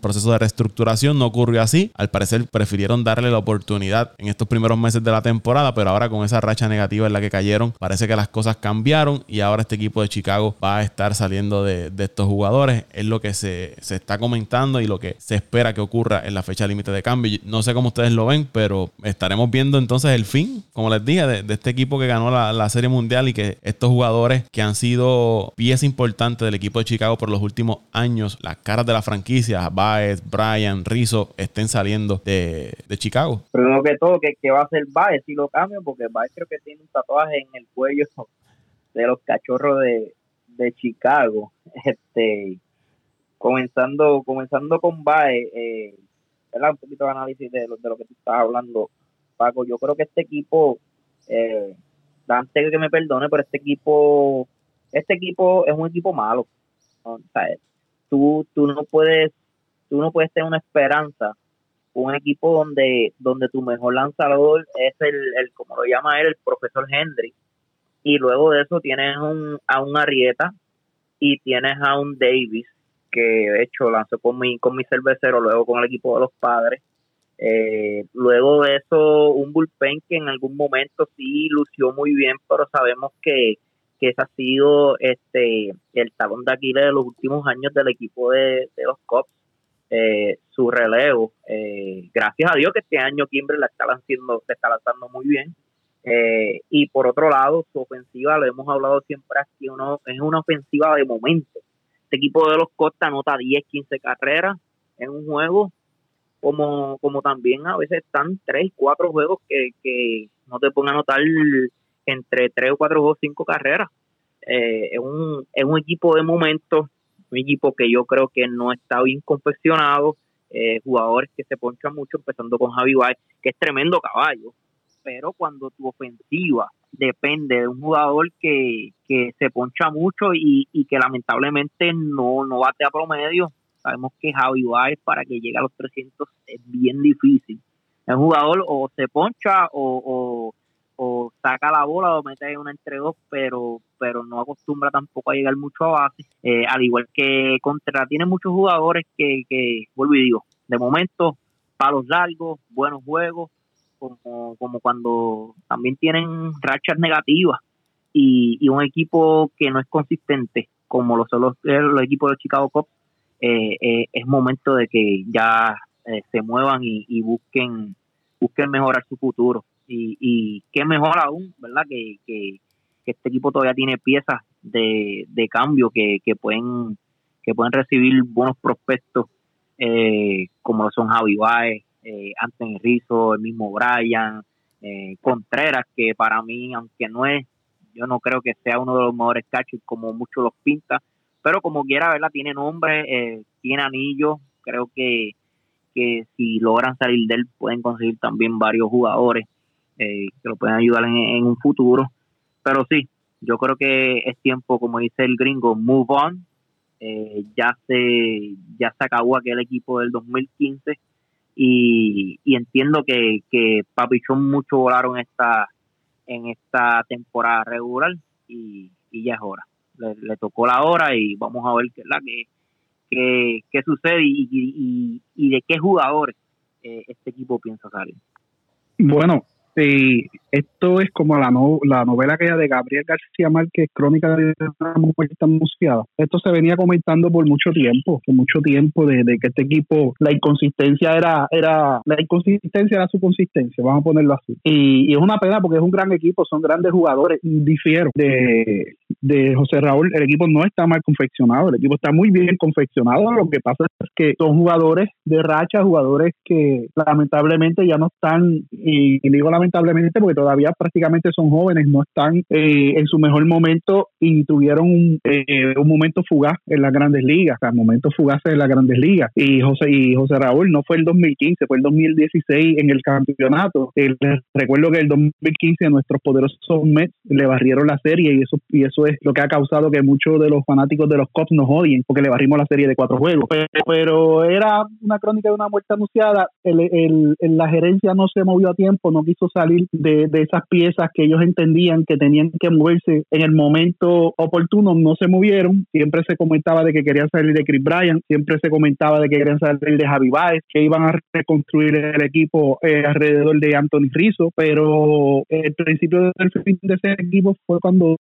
proceso de reestructuración. No ocurrió así. Al parecer prefirieron darle la oportunidad en estos primeros meses de la temporada, pero ahora con esa racha negativa en la que cayeron, parece que las cosas cambiaron y ahora este equipo de Chicago va a estar saliendo de, estos jugadores. Es lo que se, se está comentando y lo que se espera que ocurra en la fecha límite de cambio. No sé cómo ustedes lo ven, pero estaremos viendo entonces el fin, como les dije, de, este equipo que ganó la, la Serie Mundial y que estos jugadores que han sido pieza importante del equipo de Chicago por los últimos años, las caras de la franquicia, Baez, Brian, Rizzo, estén saliendo de, Chicago. Primero que todo, que, va a ser Baez si lo cambio, porque Baez creo que tiene un tatuaje en el cuello [LAUGHS] de los cachorros de, Chicago. Este, comenzando, comenzando con Baez, eh, un poquito de análisis de lo, de lo que tú estás hablando, Paco. Yo creo que este equipo eh, Dante que me perdone, pero este equipo, este equipo es un equipo malo. tú, tú no puedes, tú no puedes tener una esperanza un equipo donde, donde tu mejor lanzador es el, el, como lo llama él, el profesor Henry, y luego de eso tienes un, a un Arrieta y tienes a un Davis que de hecho lanzó con mi, con mi cervecero, luego con el equipo de los padres. Eh, luego de eso, un bullpen que en algún momento sí lució muy bien, pero sabemos que, que ese ha sido este el talón de Aquiles de los últimos años del equipo de, los Cubs. Eh, su relevo, eh, gracias a Dios que este año Kimber la está lanzando, se está lanzando muy bien. Eh, y por otro lado, su ofensiva, lo hemos hablado siempre aquí, uno, es una ofensiva de momento. Este equipo de los Costa anota 10, 15 carreras en un juego, como, como también a veces están 3, 4 juegos que, que no te pongan a anotar entre 3 o 4 o 5 carreras. es, un, es un equipo de momento un equipo que yo creo que no está bien confeccionado, eh, jugadores que se ponchan mucho, empezando con Javi Baez, que es tremendo caballo, pero cuando tu ofensiva depende de un jugador que, que se poncha mucho y, y que lamentablemente no, no bate a promedio, sabemos que Javi Baez para que llegue a los 300 es bien difícil. El jugador o se poncha o o saca la bola o mete una entre dos, pero pero no acostumbra tampoco a llegar mucho a base. Eh, al igual que Contra, tiene muchos jugadores que, que, vuelvo y digo, de momento, palos largos, buenos juegos, como, como cuando también tienen rachas negativas y, y un equipo que no es consistente, como lo son los, equipos de Chicago Cubs, eh, eh, es momento de que ya se muevan y, y busquen busquen mejorar su futuro y, y qué mejor aún, ¿verdad? Que, este equipo todavía tiene piezas de, de cambio que, que pueden que pueden recibir buenos prospectos eh, como son Javi Baez, eh, Anthony Rizzo, el mismo Brian, eh, Contreras, que para mí, aunque no es, yo no creo que sea uno de los mejores catchers como muchos los pinta, pero como quiera, ¿verdad? Tiene nombre, eh, tiene anillos, creo que, que si logran salir de él pueden conseguir también varios jugadores eh, que lo pueden ayudar en, un futuro. Pero sí, yo creo que es tiempo, como dice el gringo, move on. Eh, ya se ya se acabó aquel equipo del 2015 y, y entiendo que, que Papichón mucho volaron esta en esta temporada regular y, y ya es hora. Le, tocó la hora y vamos a ver qué, la que, qué sucede y, y, y, de qué jugadores eh, este equipo piensa salir. Bueno, Sí, esto es como la, no, la novela aquella de Gabriel García Márquez, Crónica de una muerte anunciada. Esto se venía comentando por mucho tiempo, por mucho tiempo, de, que este equipo, la inconsistencia era, era, la inconsistencia era su consistencia, vamos a ponerlo así. Y, es una pena porque es un gran equipo, son grandes jugadores, difiero de, de José Raúl, el equipo no está mal confeccionado, el equipo está muy bien confeccionado, lo que pasa es que son jugadores de racha, jugadores que lamentablemente ya no están, y, y digo lamentablemente, lamentablemente, porque todavía prácticamente son jóvenes, no están eh, en su mejor momento y tuvieron un, eh, un momento fugaz en las grandes ligas, o sea, momentos fugaces en las grandes ligas. Y José, y José Raúl no fue el 2015, fue el 2016 en el campeonato. recuerdo que el 2015 nuestros poderosos Mets le barrieron la serie y eso, y eso es lo que ha causado que muchos de los fanáticos de los Cubs nos odien, porque le barrimos la serie de cuatro juegos. Pero, era una crónica de una muerte anunciada, el, la gerencia no se movió a tiempo, no quiso salir de, de, esas piezas que ellos entendían que tenían que moverse en el momento oportuno, no se movieron. Siempre se comentaba de que querían salir de Chris Bryan, siempre se comentaba de que querían salir de Javi Baez, que iban a reconstruir el equipo eh, alrededor de Anthony Rizzo, pero el principio del fin de ese equipo fue cuando,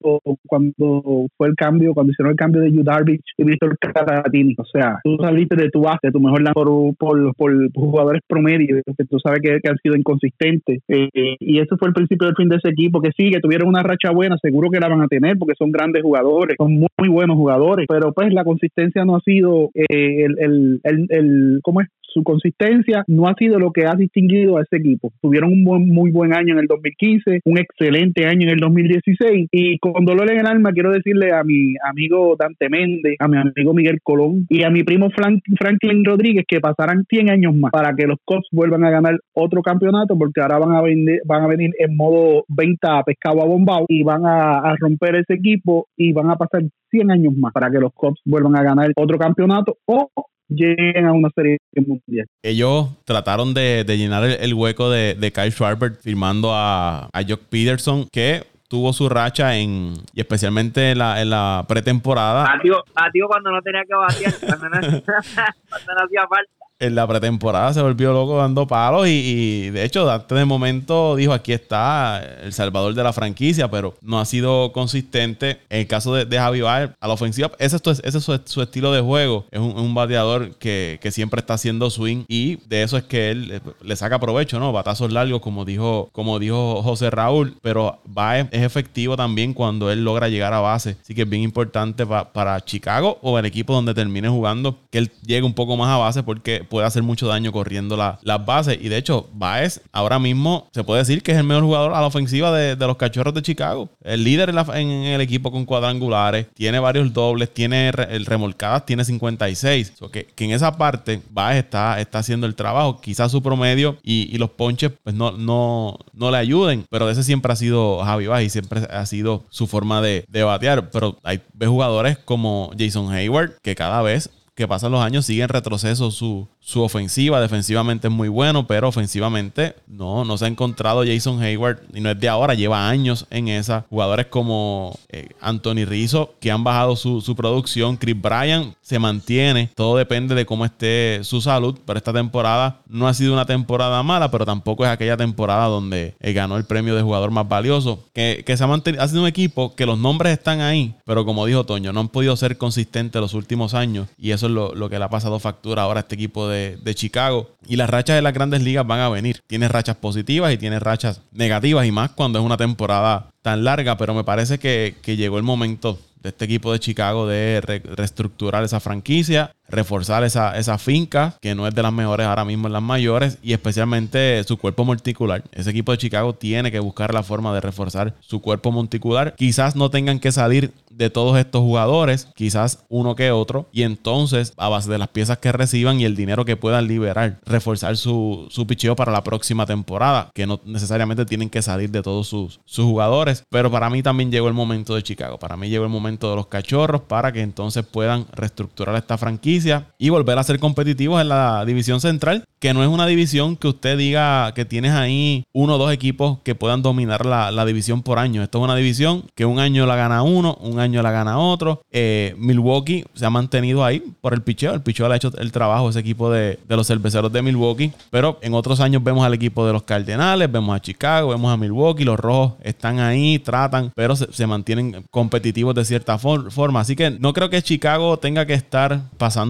cuando fue el cambio, cuando hicieron el cambio de Yu Darvish y Víctor Caratini. O sea, tú saliste de tu base, tu mejor por, por, por, jugadores promedios, que tú sabes que, han sido inconsistentes. Eh, y eso fue el principio del fin de ese equipo, que sí, que tuvieron una racha buena, seguro que la van a tener porque son grandes jugadores, son muy, buenos jugadores, pero pues la consistencia no ha sido eh, el, el, el, el, ¿cómo es? Su consistencia no ha sido lo que ha distinguido a ese equipo. Tuvieron un muy buen año en el 2015, un excelente año en el 2016 y con dolor en el alma quiero decirle a mi amigo Dante Méndez, a mi amigo Miguel Colón y a mi primo Franklin Rodríguez que pasarán 100 años más para que los Cubs vuelvan a ganar otro campeonato porque ahora van a, van a venir en modo venta pescado a bombao y van a, a romper ese equipo y van a pasar 100 años más para que los Cubs vuelvan a ganar otro campeonato o lleguen a una serie mundial. Ellos trataron de, llenar el, hueco de, Kyle Schwarber firmando a, a Jock Peterson, que tuvo su racha en, y especialmente en la, en la pretemporada. A tío, cuando no tenía que batear, cuando no, [LAUGHS] cuando no hacía falta en la pretemporada se volvió loco dando palos y, de hecho antes de momento dijo aquí está el salvador de la franquicia pero no ha sido consistente en el caso de, Javi Baez a la ofensiva. Ese es, su, estilo de juego. Es un, bateador que, siempre está haciendo swing y de eso es que él le saca provecho no batazos largos como dijo como dijo José Raúl pero Baez es efectivo también cuando él logra llegar a base. Así que es bien importante para Chicago o el equipo donde termine jugando que él llegue un poco más a base porque puede hacer mucho daño corriendo las bases. Y de hecho, Baez ahora mismo se puede decir que es el mejor jugador a la ofensiva de, los cachorros de Chicago. El líder en, el equipo con cuadrangulares, tiene varios dobles, tiene el remolcadas, tiene 56. que, en esa parte Baez está, está haciendo el trabajo. Quizás su promedio y, los ponches pues no, no, no le ayuden, pero ese siempre ha sido Javi Baez y siempre ha sido su forma de, de batear. Pero hay jugadores como Jason Hayward que cada vez que pasan los años sigue en retroceso su, su ofensiva. Defensivamente es muy bueno, pero ofensivamente no, no se ha encontrado Jason Hayward y no es de ahora, lleva años en esa. Jugadores como eh, Anthony Rizzo que han bajado su, producción. Chris Bryan se mantiene. Todo depende de cómo esté su salud. Pero esta temporada no ha sido una temporada mala, pero tampoco es aquella temporada donde eh, ganó el premio de jugador más valioso. Que, se ha mantenido, ha sido un equipo que los nombres están ahí, pero como dijo Toño, no han podido ser consistentes los últimos años y eso lo, que le ha pasado factura ahora a este equipo de, Chicago. Y las rachas de las grandes ligas van a venir. Tiene rachas positivas y tiene rachas negativas y más cuando es una temporada tan larga, pero me parece que, llegó el momento de este equipo de Chicago de reestructurar esa franquicia reforzar esa, esa finca, que no es de las mejores ahora mismo en las mayores, y especialmente su cuerpo monticular. Ese equipo de Chicago tiene que buscar la forma de reforzar su cuerpo monticular. Quizás no tengan que salir de todos estos jugadores, quizás uno que otro, y entonces, a base de las piezas que reciban y el dinero que puedan liberar, reforzar su, su picheo para la próxima temporada, que no necesariamente tienen que salir de todos sus, sus jugadores. Pero para mí también llegó el momento de Chicago, para mí llegó el momento de los cachorros para que entonces puedan reestructurar esta franquicia y volver a ser competitivos en la división central, que no es una división que usted diga que tienes ahí uno o dos equipos que puedan dominar la, división por año. Esto es una división que un año la gana uno, un año la gana otro. Eh, Milwaukee se ha mantenido ahí por el picheo. El picheo le ha hecho el trabajo ese equipo de, los cerveceros de Milwaukee. Pero en otros años vemos al equipo de los Cardenales, vemos a Chicago, vemos a Milwaukee. Los rojos están ahí, tratan, pero se, mantienen competitivos de cierta forma. Así que no creo que Chicago tenga que estar pasando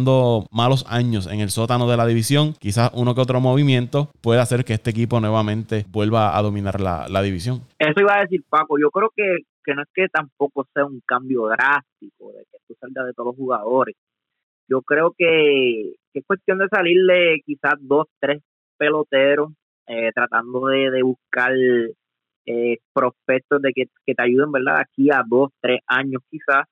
malos años en el sótano de la división, quizás uno que otro movimiento puede hacer que este equipo nuevamente vuelva a dominar la, división. Eso iba a decir Paco, yo creo que, que no es que tampoco sea un cambio drástico de que tú salgas de todos los jugadores. Yo creo que, es cuestión de salirle quizás dos, tres peloteros eh, tratando de, buscar eh, prospectos de que, que, te ayuden, ¿verdad? Aquí a dos, tres años quizás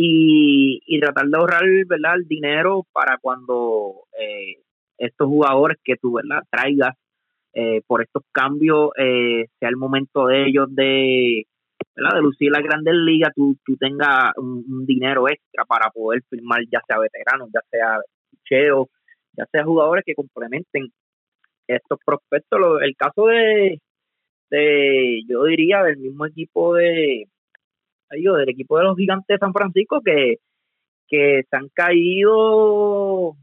y, y tratar de ahorrar ¿verdad? el dinero para cuando eh, estos jugadores que tú ¿verdad? traigas eh, por estos cambios eh, sea el momento de ellos de ¿verdad? de lucir la grandes ligas tú, tú tengas un, dinero extra para poder firmar ya sea veteranos ya sea cheo ya sea jugadores que complementen estos prospectos el caso de, de yo diría del mismo equipo de digo, del equipo de los gigantes de San Francisco que, que se han caído,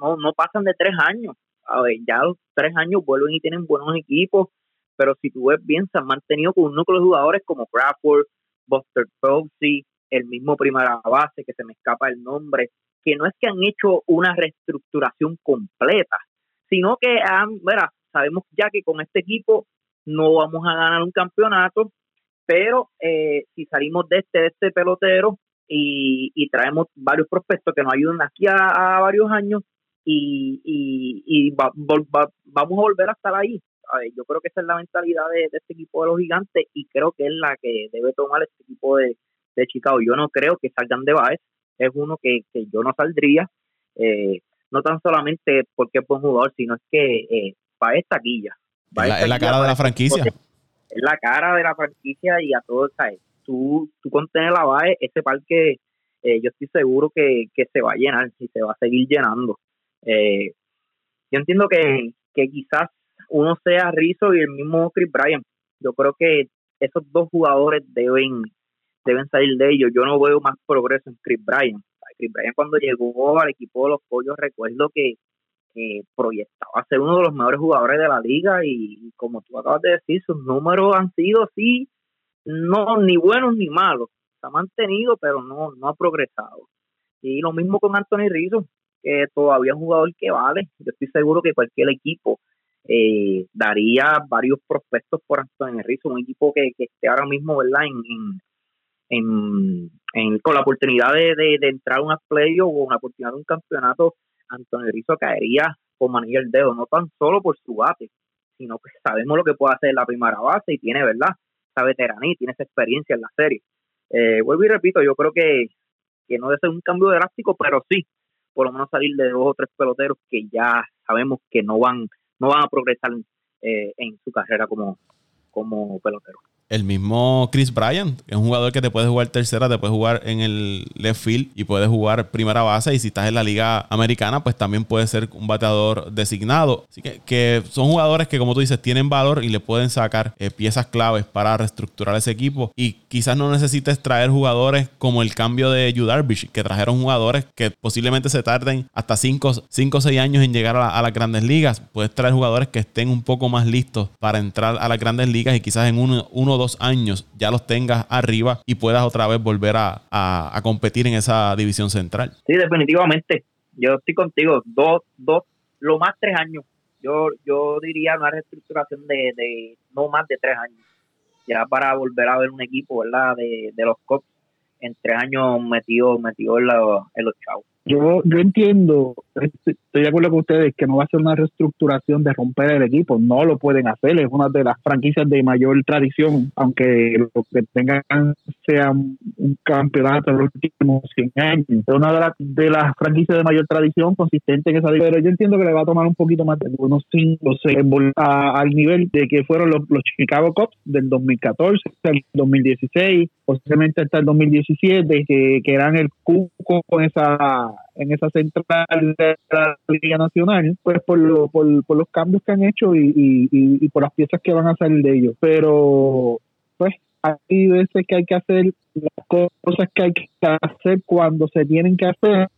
no, no pasan de tres años. A ver, ya los tres años vuelven y tienen buenos equipos, pero si tú ves bien, se han mantenido con un núcleo de jugadores como Crawford, Buster Posey, el mismo primera base, que se me escapa el nombre, que no es que han hecho una reestructuración completa, sino que han, mira, sabemos ya que con este equipo no vamos a ganar un campeonato, pero eh, si salimos de este, de este pelotero y, y traemos varios prospectos que nos ayuden aquí a, varios años y, y, vamos a volver a estar ahí. yo creo que esa es la mentalidad de, este equipo de los gigantes y creo que es la que debe tomar este equipo de, de Chicago. Yo no creo que salgan de Baez, es uno que, que yo no saldría, eh, no tan solamente porque es buen jugador, sino es que eh, Baez taquilla. es la, cara de la franquicia es la cara de la franquicia y a todos, ¿sabes? Tú, tú con la BAE, ese parque, eh, yo estoy seguro que, se va a llenar y se va a seguir llenando. Eh, yo entiendo que, quizás uno sea Rizzo y el mismo Chris Bryan. Yo creo que esos dos jugadores deben deben salir de ellos. Yo no veo más progreso en Chris Bryan. Chris Bryan cuando llegó al equipo de los Pollos recuerdo que proyectaba ser uno de los mejores jugadores de la liga y, como tú acabas de decir, sus números han sido sí, no ni buenos ni malos. Se ha mantenido, pero no, no ha progresado. Y lo mismo con Anthony Rizzo, que todavía es un jugador que vale. Yo estoy seguro que cualquier equipo eh, daría varios prospectos por Anthony Rizzo, un equipo que, esté ahora mismo ¿verdad? En, en, con la oportunidad de, de, entrar a una play o una oportunidad de un campeonato, Antonio Rizzo caería como anillo el dedo, no tan solo por su bate, sino que sabemos lo que puede hacer la primera base y tiene, ¿verdad? Esa veteranía tiene esa experiencia en la serie. Eh, vuelvo y repito, yo creo que, que no debe ser un cambio drástico, pero sí, por lo menos salir de dos o tres peloteros que ya sabemos que no van, no van a progresar eh, en su carrera como, como pelotero el mismo Chris Bryant, es un jugador que te puede jugar tercera, te puede jugar en el left field y puede jugar primera base. Y si estás en la liga americana, pues también puede ser un bateador designado. Así que, que son jugadores que, como tú dices, tienen valor y le pueden sacar eh, piezas claves para reestructurar ese equipo. Y quizás no necesites traer jugadores como el cambio de Yu que trajeron jugadores que posiblemente se tarden hasta 5 o 6 años en llegar a, a las grandes ligas. Puedes traer jugadores que estén un poco más listos para entrar a las grandes ligas y quizás en uno, uno dos años ya los tengas arriba y puedas otra vez volver a, a, competir en esa división central. Sí, definitivamente. Yo estoy contigo. Dos, dos, lo más tres años. Yo, yo diría una reestructuración de, de no más de tres años. Ya para volver a ver un equipo, ¿verdad? De, de los Cops en tres años metido, metido en, en los chavos yo, yo entiendo, estoy de acuerdo con ustedes que no va a ser una reestructuración de romper el equipo, no lo pueden hacer, es una de las franquicias de mayor tradición, aunque lo que tengan sea un, campeonato en los últimos 100 años. Es una de, las de las franquicias de mayor tradición consistente en esa pero yo entiendo que le va a tomar un poquito más de unos 5 o 6 al nivel de que fueron los, los Chicago Cubs del 2014, el 2016, posiblemente hasta el 2017, que, que eran el cuco con esa en esa central de la Liga Nacional, pues por, lo, por, los cambios que han hecho y, por las piezas que van a salir de ellos. Pero, pues, hay veces que hay que hacer las cosas que hay que hacer cuando se tienen que hacer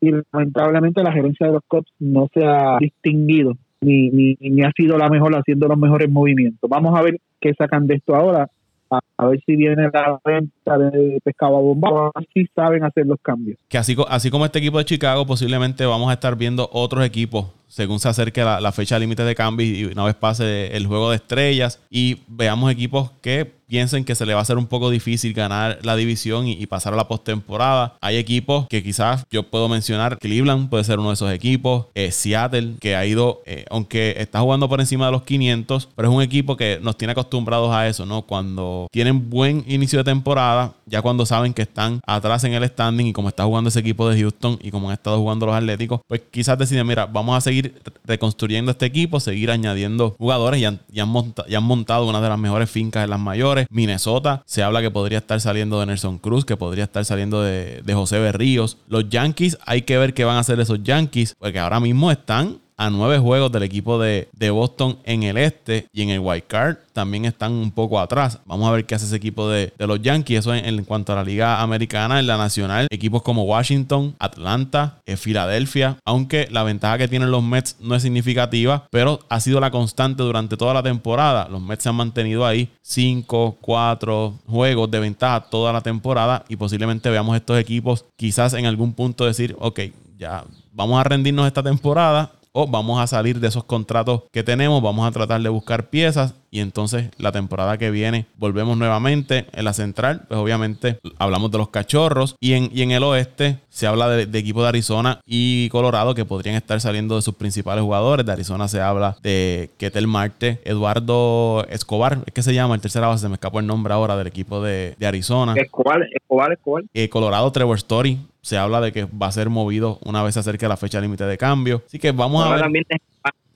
y lamentablemente la gerencia de los COPS no se ha distinguido ni, ni ha sido la mejor haciendo los mejores movimientos. Vamos a ver qué sacan de esto ahora a, ver si viene la venta de pescado a bomba, así saben hacer los cambios. Que así, así como este equipo de Chicago, posiblemente vamos a estar viendo otros equipos según se acerque la, fecha límite de cambio y una vez pase el juego de estrellas y veamos equipos que piensen que se le va a hacer un poco difícil ganar la división y, pasar a la postemporada. Hay equipos que quizás yo puedo mencionar, Cleveland puede ser uno de esos equipos, eh, Seattle, que ha ido, eh, aunque está jugando por encima de los 500, pero es un equipo que nos tiene acostumbrados a eso, ¿no? Cuando tienen buen inicio de temporada, ya cuando saben que están atrás en el standing y como está jugando ese equipo de Houston y como han estado jugando los Atléticos, pues quizás deciden, mira, vamos a seguir reconstruyendo este equipo, seguir añadiendo jugadores y han, han, montado una de las mejores fincas en las mayores. Minnesota, se habla que podría estar saliendo de Nelson Cruz, que podría estar saliendo de, de José Berríos. Los Yankees, hay que ver qué van a hacer esos Yankees, porque ahora mismo están a nueve juegos del equipo de, Boston en el este y en el White card también están un poco atrás. Vamos a ver qué hace ese equipo de, los Yankees. Eso en, cuanto a la liga americana, en la nacional, equipos como Washington, Atlanta, eh, Filadelfia, aunque la ventaja que tienen los Mets no es significativa, pero ha sido la constante durante toda la temporada. Los Mets se han mantenido ahí 5, 4 juegos de ventaja toda la temporada y posiblemente veamos estos equipos quizás en algún punto decir, ok, ya vamos a rendirnos esta temporada o vamos a salir de esos contratos que tenemos, vamos a tratar de buscar piezas y entonces la temporada que viene volvemos nuevamente en la central, pues obviamente hablamos de los cachorros y en, en el oeste se habla de, de equipos de Arizona y Colorado que podrían estar saliendo de sus principales jugadores. De Arizona se habla de Ketel Marte, Eduardo Escobar, es que se llama el tercera base, se me escapó el nombre ahora del equipo de, Arizona. Escobar, Escobar, Escobar. Eh, Colorado, Trevor Story, se habla de que va a ser movido una vez se acerque la fecha límite de cambio. Así que vamos a ver. También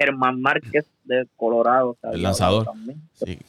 Germán Márquez de Colorado. el lanzador.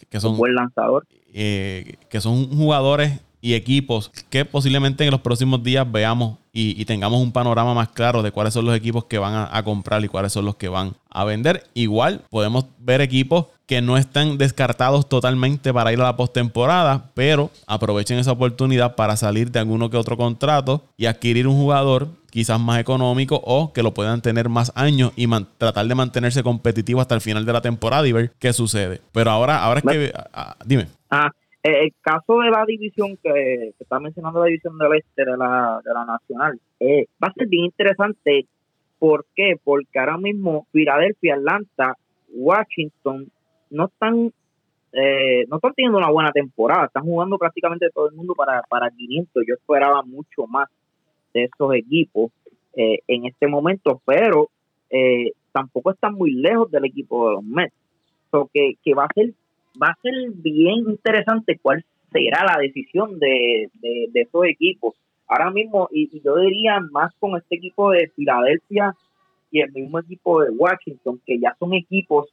que son, un buen lanzador. Eh, que son jugadores y equipos que posiblemente en los próximos días veamos y, tengamos un panorama más claro de cuáles son los equipos que van a, comprar y cuáles son los que van a vender. Igual podemos ver equipos que no están descartados totalmente para ir a la postemporada, pero aprovechen esa oportunidad para salir de alguno que otro contrato y adquirir un jugador quizás más económico o que lo puedan tener más años y tratar de mantenerse competitivo hasta el final de la temporada y ver qué sucede. Pero ahora, ahora es que, ah, ah, dime. Ah, eh, el caso de la división que, está mencionando, la división del este de la, de la nacional, eh, va a ser bien interesante. ¿Por qué? Porque ahora mismo Filadelfia, Atlanta, Washington no están eh, no están teniendo una buena temporada, están jugando prácticamente todo el mundo para, para 500. Yo esperaba mucho más de esos equipos en este momento, pero tampoco están muy lejos del equipo de los Mets. So que, que va a ser va a ser bien interesante cuál será la decisión de, de, esos equipos. Ahora mismo, y, yo diría más con este equipo de Filadelfia y el mismo equipo de Washington, que ya son equipos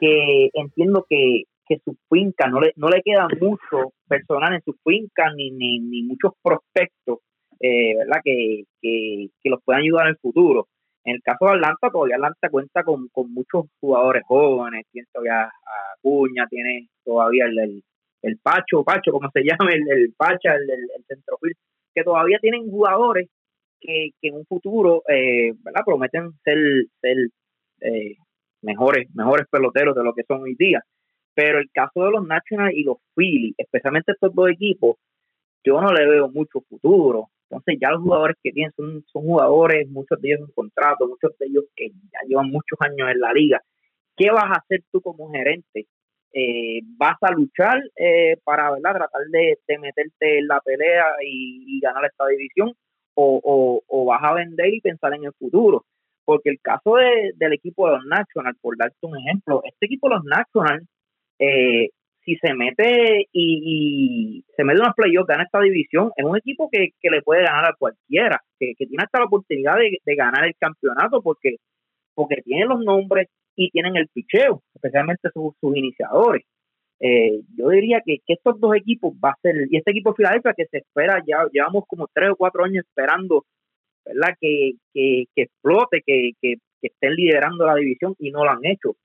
que entiendo que, que su finca no le, no le queda mucho personal en su finca ni, ni, ni muchos prospectos eh, ¿verdad? Que, que, que los puedan ayudar en el futuro. En el caso de Atlanta, todavía Atlanta cuenta con, muchos jugadores jóvenes, tiene todavía a Cuña, tiene todavía el, el, Pacho, Pacho, como se [LAUGHS] llama, el, el Pacha, el, el, centrofil, que todavía tienen jugadores que, en un futuro eh, ¿verdad? prometen ser, ser eh, mejores, mejores peloteros de lo que son hoy día. Pero el caso de los Nationals y los Phillies, especialmente estos dos equipos, yo no le veo mucho futuro. Entonces ya los jugadores que tienen son, son jugadores, muchos de ellos en contrato, muchos de ellos que ya llevan muchos años en la liga. ¿Qué vas a hacer tú como gerente? Eh, ¿Vas a luchar eh, para ¿verdad? tratar de, meterte en la pelea y, ganar esta división? O, o, vas a vender y pensar en el futuro? Porque el caso del equipo de los Nationals, por darte un ejemplo, este equipo de los Nationals eh, si se mete y, se mete una playoff, gana esta división, es un equipo que, le puede ganar a cualquiera, que, tiene hasta la oportunidad de, ganar el campeonato porque, porque tienen los nombres y tienen el picheo, especialmente sus, iniciadores. Eh, yo diría que, estos dos equipos va a ser, y este equipo de Filadelfia que se espera, ya llevamos como tres o cuatro años esperando, ¿verdad? Que, que, explote, que, que estén liderando la división y no lo han hecho.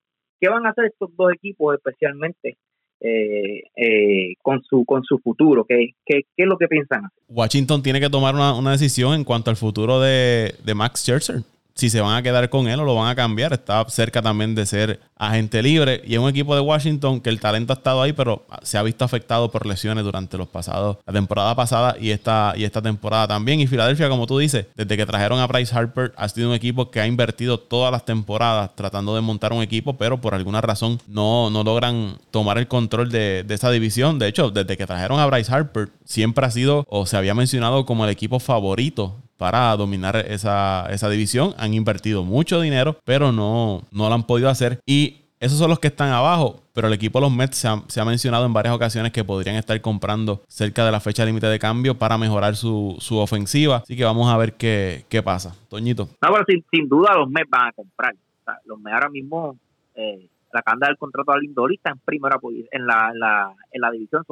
¿Qué van a hacer estos dos equipos especialmente eh, eh, con su con su futuro. ¿Qué, qué, qué es lo que piensan? Washington tiene que tomar una, una decisión en cuanto al futuro de, de Max Scherzer si se van a quedar con él o lo van a cambiar. Está cerca también de ser agente libre. Y es un equipo de Washington que el talento ha estado ahí, pero se ha visto afectado por lesiones durante los pasados, la temporada pasada y esta, y esta temporada también. Y Filadelfia, como tú dices, desde que trajeron a Bryce Harper, ha sido un equipo que ha invertido todas las temporadas tratando de montar un equipo, pero por alguna razón no, no logran tomar el control de, de esa división. De hecho, desde que trajeron a Bryce Harper, siempre ha sido o se había mencionado como el equipo favorito para dominar esa, división. Han invertido mucho dinero, pero no, no lo han podido hacer. Y esos son los que están abajo, pero el equipo de los Mets se ha, mencionado en varias ocasiones que podrían estar comprando cerca de la fecha límite de cambio para mejorar su, ofensiva. Así que vamos a ver qué, pasa. Toñito. No, pero sin, duda los Mets van a comprar. los Mets ahora mismo, eh, la canda del contrato a Lindor está en primera en la, la, en la división.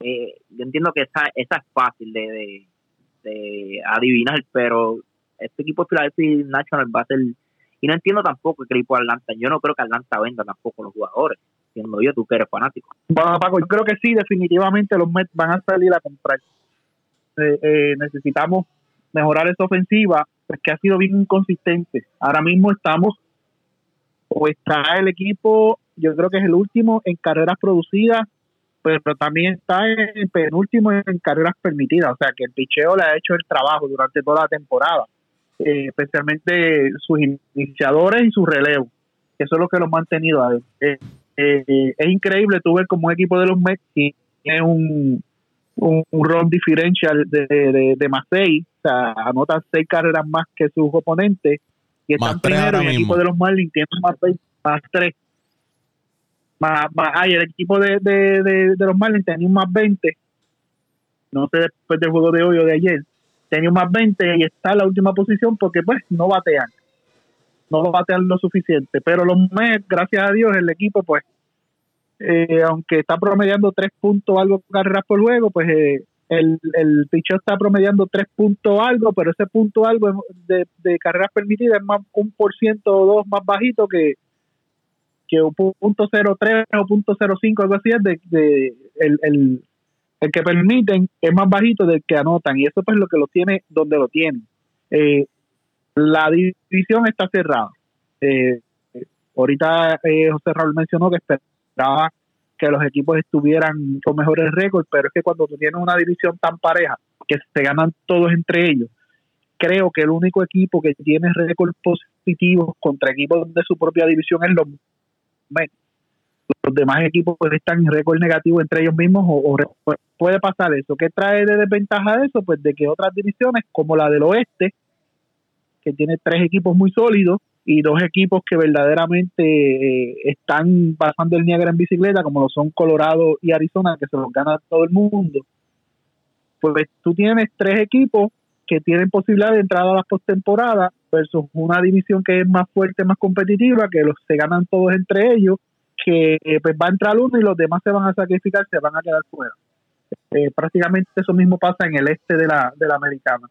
Eh, yo entiendo que esa, esa es fácil de adivinar, pero este equipo de Philadelphia National va a ser y no entiendo tampoco el equipo de Atlanta. Yo no creo que Atlanta venda tampoco los jugadores. Siendo yo, tú que eres fanático. Bueno, Paco, yo creo que sí, definitivamente los Mets van a salir a comprar. Eh, eh, necesitamos mejorar esa ofensiva, pues que ha sido bien inconsistente. Ahora mismo estamos, o está el equipo, yo creo que es el último en carreras producidas pero también está en penúltimo en carreras permitidas, o sea que el picheo le ha hecho el trabajo durante toda la temporada, eh, especialmente sus iniciadores y sus relevos, eso es lo que los ha mantenido a eh, eh, es increíble tú ver como un equipo de los Mets tiene un, un, run differential de, de, más seis, o sea, anota seis carreras más que sus oponentes y están primero y el equipo de los Marlins tiene más seis, más tres más, el equipo de, de, de, los Marlins tenía un más 20, no sé después del juego de hoy o de ayer, tenía un más 20 y está en la última posición porque pues no batean, no batean lo suficiente, pero los Mets, gracias a Dios, el equipo pues, eh, aunque está promediando tres puntos algo carreras por juego, pues eh, el, el picheo está promediando tres puntos algo, pero ese punto algo de, de carreras permitidas es más un por ciento o dos más bajito que, que un punto cero tres o punto cero cinco algo así es de, de el, el, el, que permiten es más bajito del que anotan y eso pues lo que lo tiene donde lo tienen eh, la división está cerrada. Eh, ahorita eh, José Raúl mencionó que esperaba que los equipos estuvieran con mejores récords, pero es que cuando tú tienes una división tan pareja, que se ganan todos entre ellos, creo que el único equipo que tiene récords positivos contra equipos de su propia división es los Mets. Los demás equipos pues, están en récord negativo entre ellos mismos o, puede pasar eso. ¿Qué trae de desventaja eso? Pues de que otras divisiones como la del oeste, que tiene tres equipos muy sólidos, y dos equipos que verdaderamente eh, están pasando el Niagara en bicicleta, como lo son Colorado y Arizona, que se los gana todo el mundo, pues tú tienes tres equipos que tienen posibilidad de entrar a la postemporada versus una división que es más fuerte, más competitiva, que los se ganan todos entre ellos, que pues va a entrar uno y los demás se van a sacrificar, se van a quedar fuera. Eh, prácticamente eso mismo pasa en el este de la, de la americana.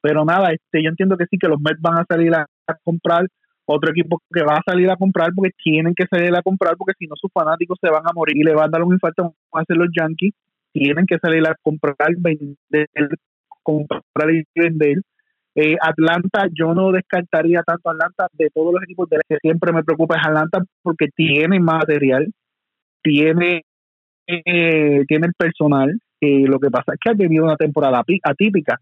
Pero nada, este, yo entiendo que sí, que los Mets van a salir a, comprar, otro equipo que va a salir a comprar porque tienen que salir a comprar porque si no sus fanáticos se van a morir y le van a dar un infarto, van a los Yankees, tienen que salir a comprar, vender, comprar y vender. Atlanta, yo no descartaría tanto Atlanta de todos los equipos de que siempre me preocupa es Atlanta porque tiene material, tiene eh, tiene el personal. Eh, lo que pasa es que ha tenido una temporada atípica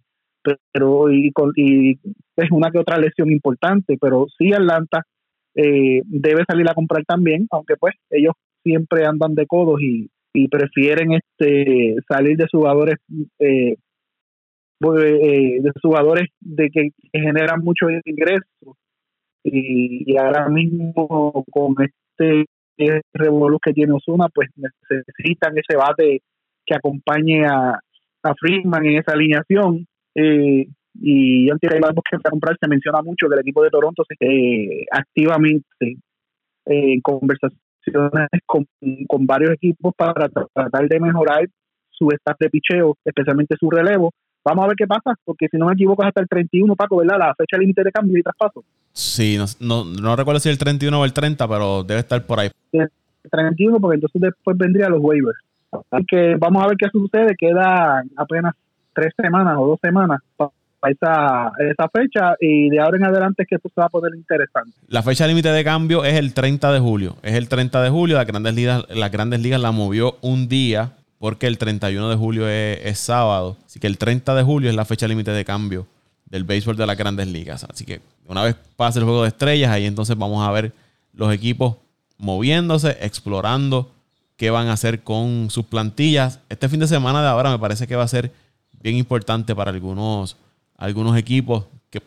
pero y, y es una que otra lesión importante, pero sí Atlanta eh, debe salir a comprar también, aunque pues ellos siempre andan de codos y, y prefieren este salir de jugadores eh, eh, de jugadores de que, generan mucho ingresos y, ahora mismo con este revolú que tiene Osuna pues necesitan ese bate que acompañe a, a Friedman en esa alineación. Eh, y antes de que a comprar se menciona mucho que el equipo de Toronto se eh, activamente eh, en conversaciones con, con, varios equipos para tratar de mejorar su staff de picheo, especialmente su relevo. Vamos a ver qué pasa, porque si no me equivoco es hasta el 31, Paco, ¿verdad? La fecha límite de cambio y traspaso. Sí, no, no, recuerdo si el 31 o el 30, pero debe estar por ahí. El 31, porque entonces después vendría los waivers. Así que vamos a ver qué sucede. Queda apenas tres semanas o dos semanas para esa, esa fecha y de ahora en adelante es que esto se va a poner interesante. La fecha límite de cambio es el 30 de julio. Es el 30 de julio. Las grandes ligas, las grandes ligas la movió un día porque el 31 de julio es, sábado. Así que el 30 de julio es la fecha límite de cambio del béisbol de las grandes ligas. Así que una vez pase el juego de estrellas, ahí entonces vamos a ver los equipos moviéndose, explorando qué van a hacer con sus plantillas. Este fin de semana de ahora me parece que va a ser bien importante para algunos, algunos equipos que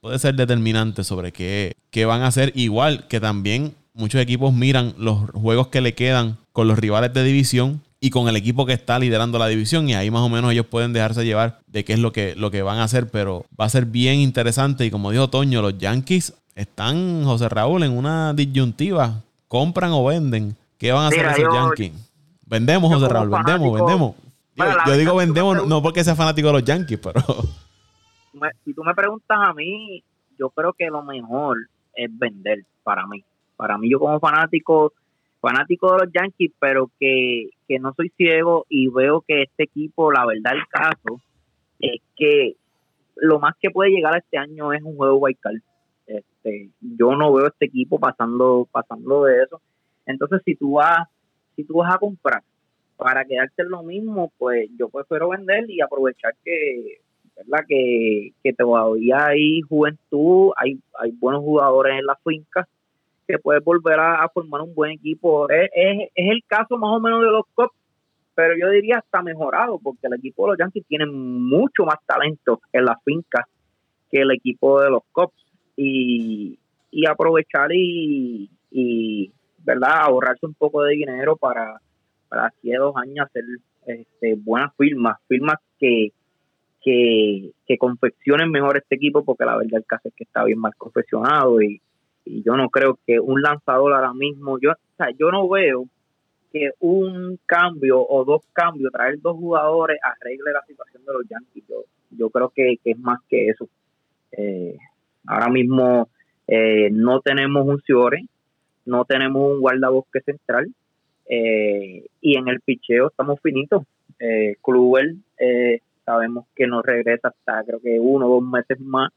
puede ser determinante sobre qué, qué van a hacer. Igual que también muchos equipos miran los juegos que le quedan con los rivales de división y con el equipo que está liderando la división y ahí más o menos ellos pueden dejarse llevar de qué es lo que, lo que van a hacer, pero va a ser bien interesante y como dijo Toño, los Yankees están, José Raúl, en una disyuntiva, compran o venden. ¿Qué van a hacer esos Yankees? Vendemos, José Raúl, vendemos, vendemos yo, digo vendemos no porque sea fanático de los Yankees, pero... [LAUGHS] Si tú me preguntas a mí, yo creo que lo mejor es vender para mí. Para mí, yo como fanático, fanático de los Yankees, pero que, que no soy ciego y veo que este equipo, la verdad, el caso es que lo más que puede llegar este año es un juego white Este, yo no veo este equipo pasando pasando de eso. Entonces, si tú vas si tú vas a comprar para quedarte lo mismo, pues yo prefiero vender y aprovechar que, ¿verdad? Que, que todavía hay juventud, hay, hay buenos jugadores en la finca que puedes volver a, formar un buen equipo. Es, es, el caso más o menos de los Cubs, pero yo diría hasta mejorado, porque el equipo de los Yankees tiene mucho más talento en la finca que el equipo de los Cubs. Y, y aprovechar y, y, ¿verdad? Ahorrarse un poco de dinero para para aquí a dos años hacer este, buenas firmas, firmas que, que, confeccionen mejor este equipo, porque la verdad el caso es que está bien mal confeccionado y, yo no creo que un lanzador ahora mismo, yo, o sea, yo no veo que un cambio o dos cambios, traer dos jugadores, arregle la situación de los Yankees. Yo, yo creo que, es más que eso. Eh, ahora mismo eh, no tenemos un Ciore, no tenemos un guardabosque central eh, y en el picheo estamos finitos. Eh, Kluber sabemos que no regresa hasta creo que uno o dos meses más.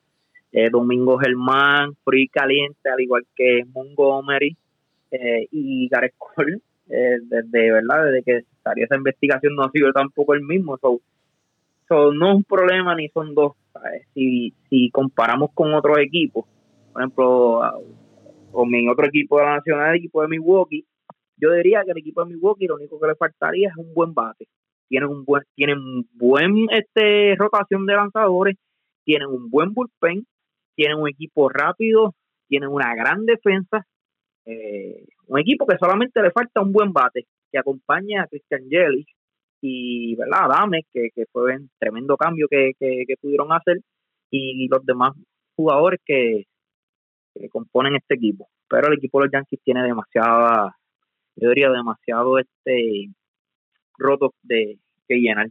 Domingo Germán, Free Caliente, al igual que Montgomery y Gareth Cole eh, desde verdad desde que salió esa investigación no ha sido tampoco el mismo so, no es un problema ni son dos si si comparamos con otros equipos por ejemplo con mi otro equipo de la nacional el equipo de Milwaukee yo diría que el equipo de Milwaukee lo único que le faltaría es un buen bate. Tienen un buen tienen buen este rotación de lanzadores tienen un buen bullpen tienen un equipo rápido tienen una gran defensa eh, un equipo que solamente le falta un buen bate que acompañe a Christian Yelich y ¿verdad? Adame, que, que fue un tremendo cambio que, que, pudieron hacer, y los demás jugadores que, componen este equipo. Pero el equipo de los Yankees tiene demasiada, yo diría demasiado este roto de que llenar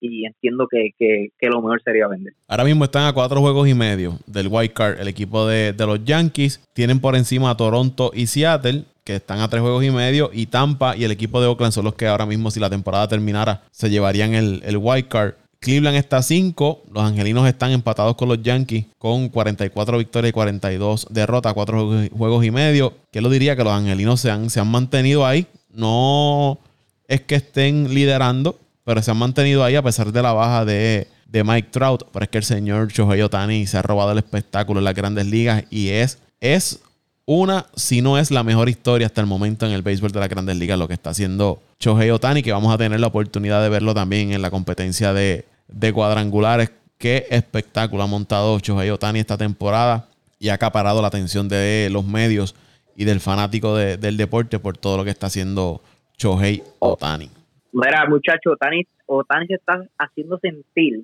y entiendo que, lo mejor sería vender. Ahora mismo están a cuatro juegos y medio del White Card, el equipo de, los Yankees. Tienen por encima a Toronto y Seattle, que están a tres juegos y medio, y Tampa y el equipo de Oakland son los que ahora mismo, si la temporada terminara, se llevarían el, el White Card. Cleveland está a 5, los angelinos están empatados con los Yankees con 44 victorias y 42 derrotas, cuatro juegos y medio. ¿Qué lo diría? Que los angelinos se han, se han mantenido ahí. No es que estén liderando, pero se han mantenido ahí a pesar de la baja de, Mike Trout. Pero es que el señor Shohei Otani se ha robado el espectáculo en las grandes ligas y es, es una, si no es la mejor historia hasta el momento en el béisbol de las grandes ligas, lo que está haciendo Shohei Otani, que vamos a tener la oportunidad de verlo también en la competencia de, cuadrangulares. Qué espectáculo ha montado Shohei Otani esta temporada y ha acaparado la atención de los medios y del fanático del deporte por todo lo que está haciendo Shohei Otani. Mira, muchacho, Otani, Otani se está haciendo sentir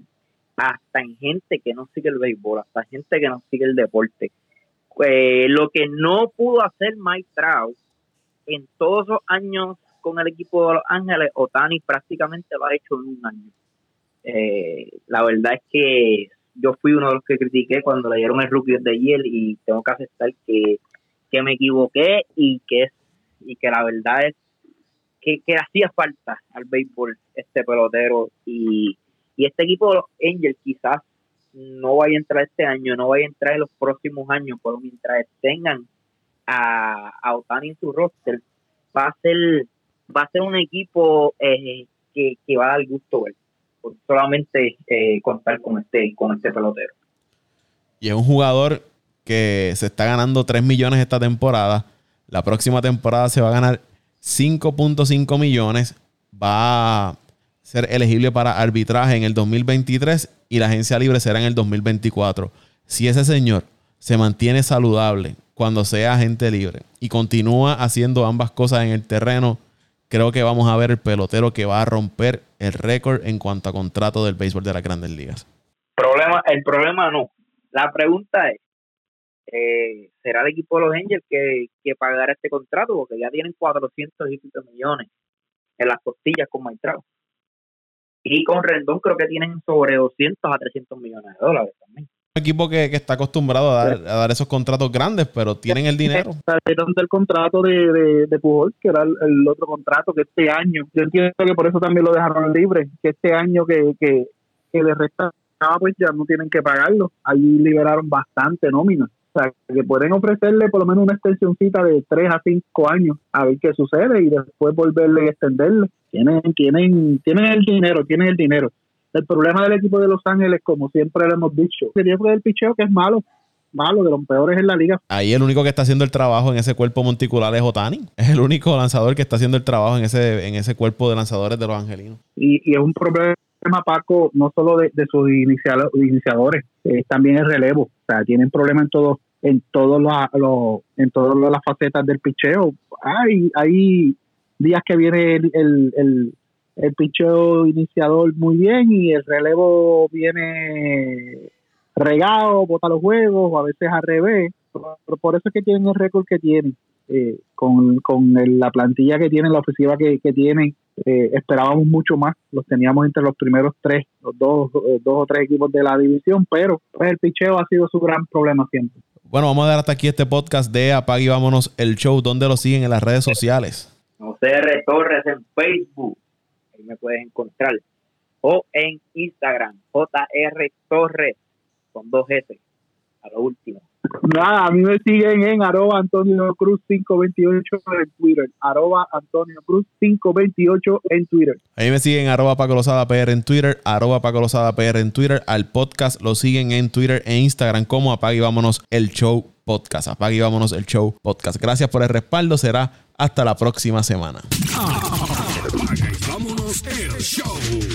hasta en gente que no sigue el béisbol, hasta gente que no sigue el deporte. Eh, lo que no pudo hacer Mike Trout en todos los años con el equipo de Los Ángeles, Otani prácticamente lo ha hecho en un año. Eh, la verdad es que yo fui uno de los que critiqué cuando le dieron el rookie de ayer y tengo que aceptar que, que me equivoqué y que y que la verdad es que, hacía falta al béisbol este pelotero y, este equipo de Angels quizás no vaya a entrar este año, no vaya a entrar en los próximos años, pero mientras tengan a, a Otani en su roster, va a ser, va a ser un equipo eh, que, va a dar gusto ver, por solamente eh, contar con este, con este pelotero. Y es un jugador que se está ganando 3 millones esta temporada. La próxima temporada se va a ganar 5.5 millones. Va a ser elegible para arbitraje en el 2023 y la agencia libre será en el 2024. Si ese señor se mantiene saludable cuando sea agente libre y continúa haciendo ambas cosas en el terreno, creo que vamos a ver el pelotero que va a romper el récord en cuanto a contrato del béisbol de las grandes ligas. Problema, el problema no. La pregunta es, eh, será el equipo de los Angels que, que pagará este contrato, porque ya tienen 400 y millones en las costillas con Maitrao. Y con Rendón creo que tienen sobre 200 a 300 millones de dólares también. Un equipo que, está acostumbrado a dar, esos contratos grandes, pero tienen el dinero. [LAUGHS] Salieron del contrato de, de, Pujol, que era el, otro contrato que este año, yo entiendo que por eso también lo dejaron libre, que este año que, que, que le resta pues ya no tienen que pagarlo. Ahí liberaron bastante nómina. O sea, que pueden ofrecerle por lo menos una extensioncita de 3 a 5 años a ver qué sucede y después volverle a extenderle. Tienen, tienen, tienen el dinero, tienen el dinero. El problema del equipo de Los Ángeles, como siempre lo hemos dicho, sería el picheo que es malo malo, de los peores en la liga. Ahí el único que está haciendo el trabajo en ese cuerpo monticular es Otani. Es el único lanzador que está haciendo el trabajo en ese, en ese cuerpo de lanzadores de los angelinos. Y, y es un problema Paco, no solo de, sus iniciadores, también el relevo. O sea, tienen problemas en todos en todos los, en todas las facetas del picheo. Hay, hay días que viene el, el, el, picheo iniciador muy bien y el relevo viene regado, bota los juegos, o a veces al revés. Pero por eso es que tienen el récord que tienen. Eh, con, con la plantilla que tienen, la ofensiva que, que tienen, eh, esperábamos mucho más, los teníamos entre los primeros tres, los dos, dos o tres equipos de la división, pero pues, el picheo ha sido su gran problema siempre. Bueno, vamos a dar hasta aquí este podcast de Apague y Vámonos el Show. ¿Dónde lo siguen en las redes sociales? José Torres en Facebook, ahí me puedes encontrar. O en Instagram, JR Torres, con dos S, a lo último. Nada, a mí me siguen en arroba Antonio Cruz 528 en Twitter. Arroba Antonio Cruz 528 en Twitter. Ahí me siguen arroba Paco Lozada PR en Twitter, arroba Paco Lozada PR en Twitter. Al podcast lo siguen en Twitter e Instagram como Apague y Vámonos el Show Podcast. Apague y Vámonos el Show Podcast. Gracias por el respaldo. Será hasta la próxima semana. Apague y Vámonos el Show.